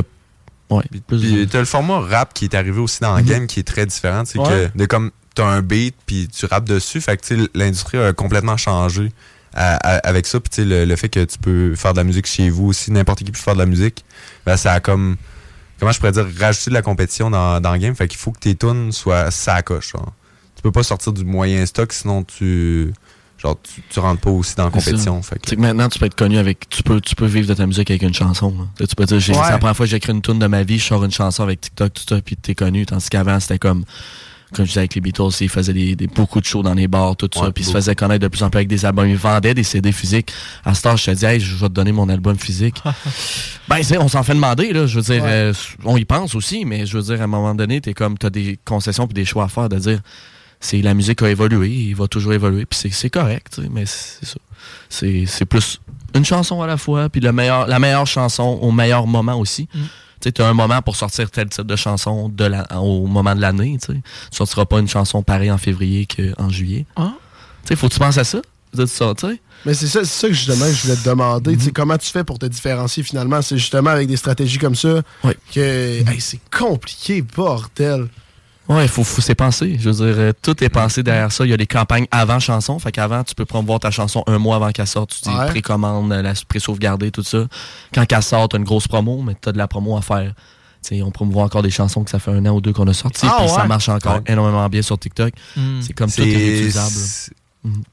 ouais, plus Puis de- t'as le format rap qui est arrivé aussi dans le Mhm. game qui est très différent. C'est Ouais. que de comme t'as un beat puis tu rappes dessus. Fait que l'industrie a complètement changé à- à- avec ça. Puis tu sais, le, le fait que tu peux faire de la musique chez vous aussi, n'importe qui peut faire de la musique, ben ça a comme comment je pourrais dire rajouter de la compétition dans, dans le game. Fait qu'il faut que tes tunes soient ça coche. genre. Tu peux pas sortir du moyen stock sinon tu genre tu, tu rentres pas aussi dans la compétition. Fait que- maintenant, tu peux être connu avec. Tu peux, tu peux vivre de ta musique avec une chanson. là. Tu peux dire, j'ai- Ouais. c'est la première fois que j'écris une tune de ma vie, je sors une chanson avec TikTok, tout ça, puis t'es connu. Tandis qu'avant, c'était comme. Comme je disais avec les Beatles, ils faisaient des, des- beaucoup de shows dans les bars, tout ça, puis ils se faisaient connaître de plus en plus avec des albums. Ils vendaient des CD physiques. À ce temps, je te dis, hey, je vais te donner mon album physique. [LAUGHS] ben, c'est- on s'en fait demander, là. Je veux dire, Ouais. euh, on y pense aussi, mais je veux dire, à un moment donné, t'es comme, t'as des concessions puis des choix à faire de dire, c'est la musique a évolué, il va toujours évoluer, puis c'est- c'est correct, tu sais, mais c'est ça. C'est c'est plus une chanson à la fois, puis le meilleur, la meilleure chanson au meilleur moment aussi. Mm. Tu sais, t'as un moment pour sortir tel type de chanson de la, au moment de l'année, tu sais. Tu sortiras pas une chanson pareille en février qu'en juillet. Ah. Tu sais, faut que tu penses à ça, de. Mais c'est ça, c'est ça que justement je voulais te demander. Tu sais, Comment tu fais pour te différencier finalement? C'est justement avec des stratégies comme ça que hey, c'est compliqué, bordel. Ouais, il faut, faut c'est pensé. Je veux dire, euh, tout est pensé derrière ça. Il y a des campagnes avant chanson. Fait qu'avant, tu peux promouvoir ta chanson un mois avant qu'elle sorte. Tu dis Ouais. précommande, euh, la pré-sauvegarder, tout ça. Quand qu'elle sort, t'as une grosse promo, mais t'as de la promo à faire. Tu sais, on promouvoit encore des chansons que ça fait un an ou deux qu'on a sorti. Ah puis ça marche encore Ouais. énormément bien sur TikTok. Mm. C'est comme tout est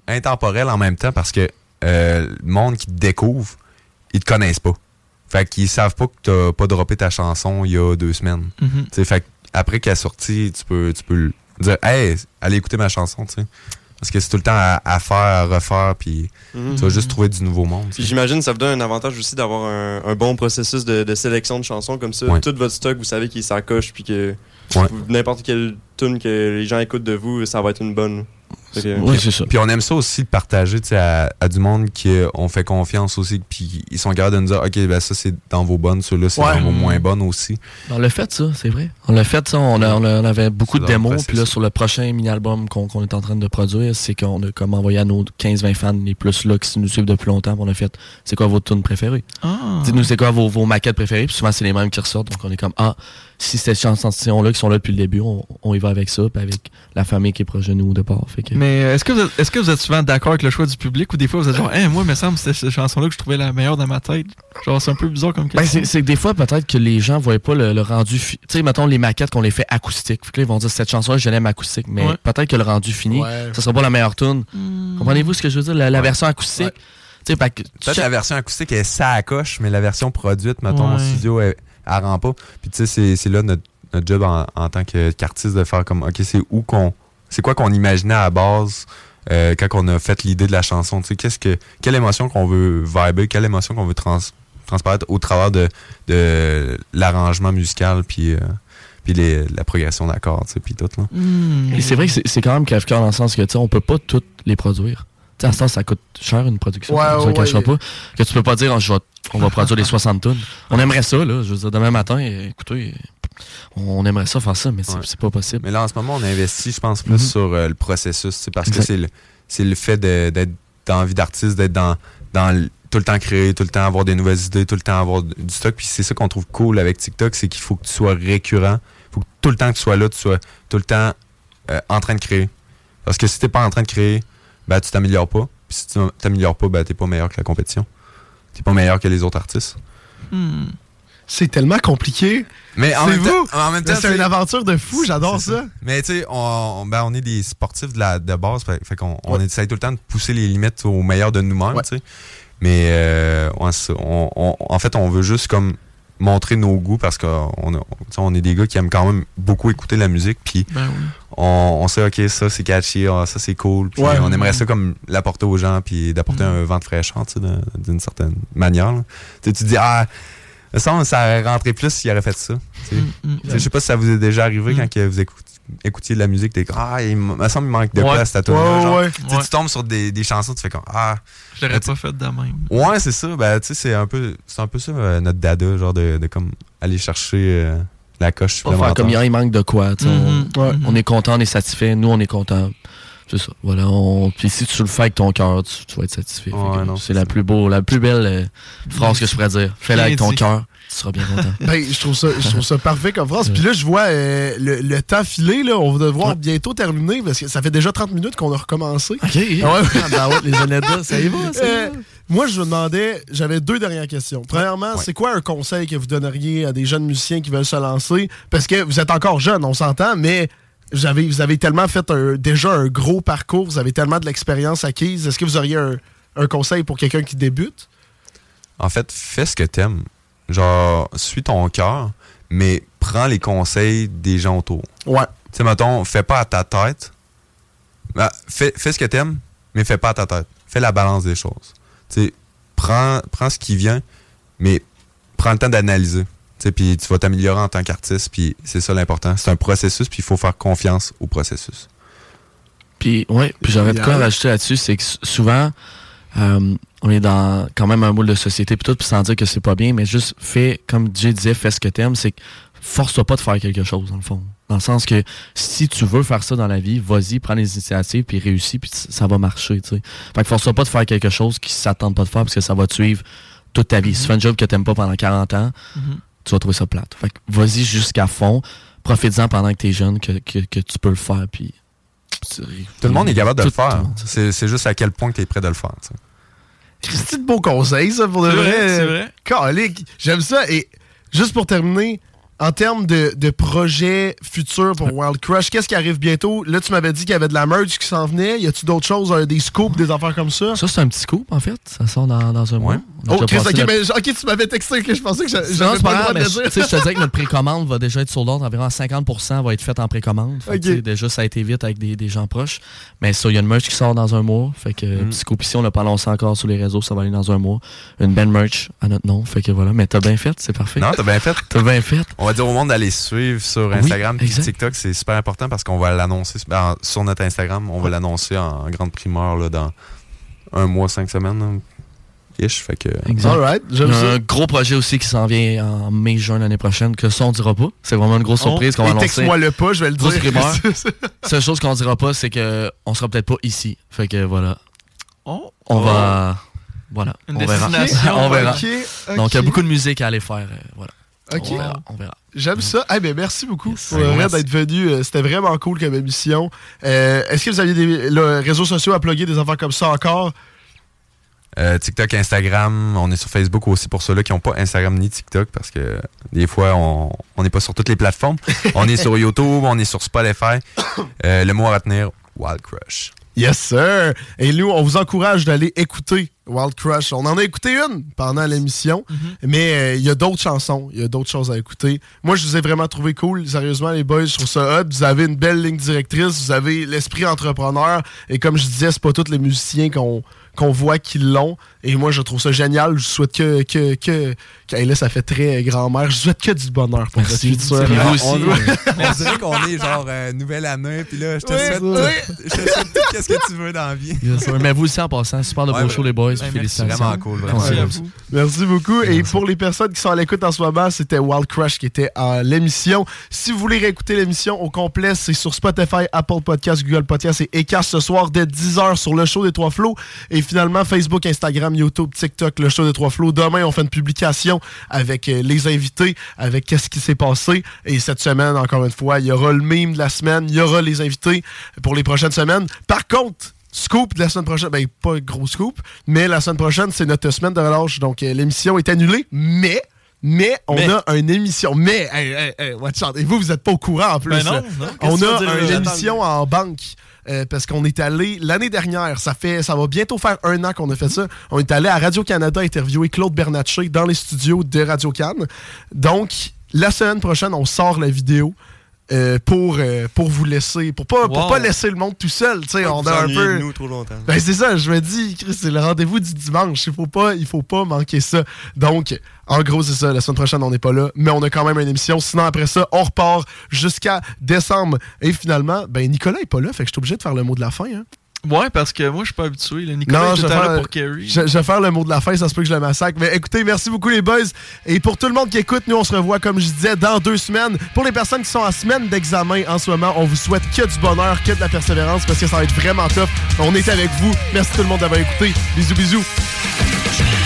intemporel en même temps parce que euh, le monde qui te découvre, ils te connaissent pas. Fait qu'ils savent pas que t'as pas droppé ta chanson il y a deux semaines. Mhm. Fait après qu'elle est sortie, tu peux, tu peux dire Hey, allez écouter ma chanson, tu sais. Parce que c'est tout le temps à, à faire, à refaire, puis Mhm. tu vas juste trouver du nouveau monde. Puis j'imagine que ça vous donne un avantage aussi d'avoir un, un bon processus de, de sélection de chansons comme ça. Ouais. Tout votre stock, vous savez qu'il s'accroche, puis que Ouais. n'importe quelle tune que les gens écoutent de vous, ça va être une bonne. Fait que- Puis on aime ça aussi de partager tu sais, à, à du monde qui euh, on fait confiance aussi, puis ils sont capables de nous dire OK, ben ça c'est dans vos bonnes, ceux-là c'est Ouais. dans vos moins bonnes aussi. On l'a fait, ça, c'est vrai. On l'a fait, ça. On, a- on a- on avait beaucoup C'est de démos. Puis là, sur le prochain mini-album qu'on qu'on est en train de produire, c'est qu'on a comme envoyé à nos 15-20 fans les plus là qui nous suivent depuis longtemps. On a fait, c'est quoi votre tune préférée? Ah. Dites-nous, c'est quoi vos, vos maquettes préférées? Puis souvent, c'est les mêmes qui ressortent. Donc, on est comme, ah, si cette chanson-là qui sont là depuis le début, on, on y va avec ça. Puis avec la famille qui est proche de nous au départ. Fait que... Mais euh, est-ce que, vous êtes- est-ce que vous êtes souvent d'accord avec le choix du public ou des fois vous êtes genre, Hein, moi, il me semble que c'était cette chanson-là que je trouvais la meilleure dans ma tête? Genre, c'est un peu bizarre comme Ben, question. c'est c'est que des fois, peut-être que les gens voient pas le, le rendu. fi- Tu sais, mettons les maquettes qu'on les fait acoustiques. Fait que là, ils vont dire cette chanson-là, je l'aime acoustique. Mais Ouais. peut-être que le rendu fini, Ouais. ça sera pas la meilleure tune. Hmm. Comprenez-vous ce que je veux dire? La, la version acoustique. Tu sais, fait que- Peut-être la version acoustique est ça à coche, mais la version produite, mettons, en Ouais. studio, elle, elle rend pas. Puis tu sais, c'est- c'est là notre, notre job en, en tant que- qu'artiste de faire comme, OK, c'est où qu'on. C'est quoi qu'on imaginait à la base euh, quand on a fait l'idée de la chanson? Tu sais, qu'est-ce que. Quelle émotion qu'on veut vibrer, quelle émotion qu'on veut trans- transparaître au travers de, de l'arrangement musical, puis, euh, puis les- la progression d'accords, puis tout. Là. Et c'est vrai que c'est- c'est quand même Kafka dans le sens que, tu sais, on peut pas toutes les produire. Tu sais, à temps, ça coûte cher une production. Ouais, ouais, le cachera ouais. pas. Que tu peux pas dire, oh, on va produire les 60 tonnes. On aimerait ça, là. Je veux dire, demain matin, écoutez, on aimerait ça faire ça, mais c'est Ouais. pas possible. Mais là, en ce moment, on investit, je pense, plus Mhm. sur euh, le processus. C'est parce Exact. que c'est le, c'est le fait d'être dans la vie d'artiste, d'être dans, dans tout le temps créer, tout le temps avoir des nouvelles idées, tout le temps avoir du stock. Puis c'est ça qu'on trouve cool avec TikTok, c'est qu'il faut que tu sois récurrent. Il faut que tout le temps que tu sois là, tu sois tout le temps euh, en train de créer. Parce que si t'es pas en train de créer, ben, tu t'améliores pas. Puis si tu t'améliores pas, ben, t'es pas meilleur que la compétition. T'es pas meilleur que les autres artistes. C'est tellement compliqué. Mais en même, vous? temps, en même temps, Mais C'est une aventure de fou, j'adore ça. Mais tu sais, on, on- ben, on est des sportifs de, la, de base, fait, fait qu'on on essaye tout le temps de pousser les limites au meilleur de nous-mêmes, tu sais. Mais euh, on, on- en fait, on veut juste comme montrer nos goûts parce qu'on on est des gars qui aiment quand même beaucoup écouter la musique, puis Ben oui. On, on sait, ok, ça c'est catchy, ah, ça c'est cool, puis Ouais. on aimerait ça comme l'apporter aux gens, puis d'apporter un vent de fraîcheur, tu sais, d'un- d'une certaine manière. Tu tu te dis, ah, ça aurait rentré plus s'il aurait fait ça. Mm, sais, Je sais pas si ça vous est déjà arrivé quand que vous écout- écoutiez de la musique, t'es comme, ah, il me semble qu'il manque de Ouais. place à toi. Ouais, ouais. tu sais, Ouais. Tu tombes sur des, des chansons, tu fais comme, ah. Je l'aurais pas fait de même. Ouais, c'est ça. Ben, tu sais, c'est un peu, c'est un peu ça, euh, notre dada, genre de, de comme aller chercher euh, la coche Pas faire supplémentaire. comme il il manque de quoi. sais, Mhm, on, on est content, on est satisfait. Nous, on est content. C'est ça. Voilà. On... Puis si tu le fais avec ton cœur, tu, tu vas être satisfait. Ouais, c'est la plus beau, la plus belle euh, phrase que je pourrais dire. Fais-le Bien avec ton cœur, tu seras bien content. [LAUGHS] Ben, je trouve ça, je trouve ça parfait comme phrase. Puis là, je vois euh, le, le temps filer. Là, on va devoir bientôt terminer parce que ça fait déjà 30 minutes qu'on a recommencé. OK. Ah ouais. Ah, ben ouais, les Onedas, ça y va, ça y Euh, va. Moi, je me demandais, j'avais deux dernières questions. Premièrement, Ouais. c'est quoi un conseil que vous donneriez à des jeunes musiciens qui veulent se lancer? Parce que vous êtes encore jeune, on s'entend, mais vous avez, vous avez tellement fait un- déjà un gros parcours, vous avez tellement de l'expérience acquise. Est-ce que vous auriez un, un conseil pour quelqu'un qui débute? En fait, fais ce que t'aimes. Genre, suis ton cœur, mais prends les conseils des gens autour. Ouais. Tu sais, mettons, fais pas à ta tête. Ben, fais, fais ce que t'aimes, mais fais pas à ta tête. Fais la balance des choses. Tu sais, prends, prends ce qui vient, mais prends le temps d'analyser. Tu sais, puis tu vas t'améliorer en tant qu'artiste, puis c'est ça l'important. C'est un processus, puis il faut faire confiance au processus. Puis, ouais, puis j'aurais de quoi rajouter là-dessus, c'est que souvent, euh, on est dans quand même un moule de société, puis tout, puis sans dire que c'est pas bien, mais juste fais, comme Jay disait, fais ce que t'aimes, c'est que force-toi pas de faire quelque chose, dans le fond. Dans le sens que si tu veux faire ça dans la vie, vas-y, prends les initiatives, puis réussis, puis ça va marcher, tu sais. Fait que force-toi pas de faire quelque chose qui s'attend pas de faire, parce que ça va te suivre toute ta vie. Si tu fais un job que t'aimes pas pendant 40 ans, Mhm. tu vas trouver ça plate. Fait que vas-y jusqu'à fond, profites-en pendant que t'es jeune, que, que, que tu peux le faire, puis... Tout le monde est capable de le Tout- tout le faire. C'est c'est juste à quel point tu es prêt de le faire. tu. Christy de beaux conseils, ça, pour de C'est vrai. vrai, c'est vrai. J'aime ça. Et juste pour terminer, en termes de, de projets futurs pour Wild Crush, qu'est-ce qui arrive bientôt? Là, tu m'avais dit qu'il y avait de la merch qui s'en venait. Y a-tu d'autres choses, euh, des scoops, des affaires comme ça? Ça, c'est un petit scoop, en fait. Ça sort dans, dans un mois. Oh, Chris, ok, la- mais, ok, tu m'avais texté que je pensais que j'a- Non, j'avais c'est pas pas le droit de mais le je- dire. tu sais, je te [LAUGHS] disais que notre précommande va déjà être sold out. Environ 50% va être faite en précommande. Fait que, Ok. tu sais, Déjà, ça a été vite avec des, des gens proches. Mais ça, il y a une merch qui sort dans un mois. Fait que, Mm. petit scoop ici, on l'a pas lancé encore sur les réseaux. Ça va aller dans un mois. Une belle merch à notre nom. Fait que voilà. Mais t'as bien fait, c'est parfait. Non, t'as bien fait. T'as bien fait. On va dire au monde d'aller suivre sur Instagram puis exact. TikTok, c'est super important parce qu'on va l'annoncer ben, sur notre Instagram. On va l'annoncer en grande primeur là, dans un mois, cinq semaines. là, Ish, fait que... Ça. un gros projet aussi qui s'en vient en mai-juin l'année prochaine, que ça, on dira pas. C'est vraiment une grosse Oh, surprise qu'on va et annoncer. texte-moi le pas, je vais le Grosse dire. [LAUGHS] Seule chose qu'on dira pas, c'est que on sera peut-être pas ici. Fait que voilà. Oh. On Oh. va. Voilà. Une on verra. destination. [LAUGHS] on verra. Donc, il y a beaucoup de musique à aller faire. euh, voilà. Ok. On verra. J'aime ça. Eh ben, merci beaucoup pour Ouais, le merci. d'être venu. Euh, C'était vraiment cool comme émission. Euh, Est-ce que vous aviez des là, réseaux sociaux à plugger, des affaires comme ça encore? Euh, TikTok, Instagram, on est sur Facebook aussi pour ceux-là qui n'ont pas Instagram ni TikTok parce que des fois, on on n'est pas sur toutes les plateformes. [LAUGHS] on est sur YouTube, on est sur Spotify. Euh, le mot à retenir, Wild Crush. Yes, sir. Et nous, on vous encourage d'aller écouter Wild Crush. On en a écouté une pendant l'émission, mais euh, il y a d'autres chansons, il y a d'autres choses à écouter. Moi, je vous ai vraiment trouvé cool. Sérieusement, les boys, je trouve ça hot. Vous avez une belle ligne directrice, vous avez l'esprit entrepreneur. Et comme je disais, c'est pas tous les musiciens qu'on qu'on voit qu'ils l'ont. Et moi, je trouve ça génial. Je souhaite que. que, que, hey, là, ça fait très grand-mère. Je souhaite que du bonheur pour Merci. votre futur. On- aussi. on- On dirait qu'on est genre euh, nouvelle année, puis là, je te Oui, souhaite, oui. je te souhaite tout qu'est-ce que tu veux dans la vie. [LAUGHS] Yes. Mais vous aussi, en passant, super de Ouais, beau ouais. show, les boys. Félicitations. Vraiment cool, vraiment. Merci à vous. Merci beaucoup. Et pour les personnes qui sont à l'écoute en ce moment, c'était Wild Crush qui était à l'émission. Si vous voulez réécouter l'émission au complet, c'est sur Spotify, Apple Podcasts, Google Podcasts et Ecast ce soir dès 10h sur le show des Trois Flots. Et finalement, Facebook, Instagram, YouTube, TikTok, le show des Trois Flots. Demain, on fait une publication avec euh, les invités, avec qu'est-ce qui s'est passé. Et cette semaine, encore une fois, il y aura le meme de la semaine, il y aura les invités pour les prochaines semaines. Par contre, Scoop de la semaine prochaine, ben pas gros scoop, mais la semaine prochaine, c'est notre semaine de relâche. Donc euh, l'émission est annulée, mais. Mais on Mais. a une émission. Mais, hey, hey, hey, watch out. Et vous, vous êtes pas au courant en plus. Ben non, non. On a une émission en banque. Euh, parce qu'on est allé l'année dernière, ça fait ça va bientôt faire un an qu'on a fait ça. On est allé à Radio-Canada interviewer Claude Bernatchez dans les studios de Radio-Can. Donc, la semaine prochaine, on sort la vidéo. Euh, pour, euh, pour vous laisser, pour pas, pour pas laisser le monde tout seul. tu sais, Pas on a un peu. nous trop longtemps. Ben c'est ça, je me dis, Chris, c'est le rendez-vous du dimanche. Il faut pas, il faut pas manquer ça. Donc, en gros, c'est ça. La semaine prochaine, on n'est pas là, mais on a quand même une émission. Sinon, après ça, on repart jusqu'à décembre. Et finalement, ben Nicolas est pas là, fait que je suis obligé de faire le mot de la fin. Hein. Ouais, parce que moi, je suis pas habitué. Là. Nicolas Non, je vais, là faire, pour Kerry. je, je vais faire le mot de la fin, ça se peut que je le massacre. Mais écoutez, merci beaucoup les boys. Et pour tout le monde qui écoute, nous on se revoit, comme je disais, dans deux semaines. Pour les personnes qui sont en semaine d'examen en ce moment, on vous souhaite que du bonheur, que de la persévérance, parce que ça va être vraiment top. On est avec vous. Merci tout le monde d'avoir écouté. Bisous, bisous.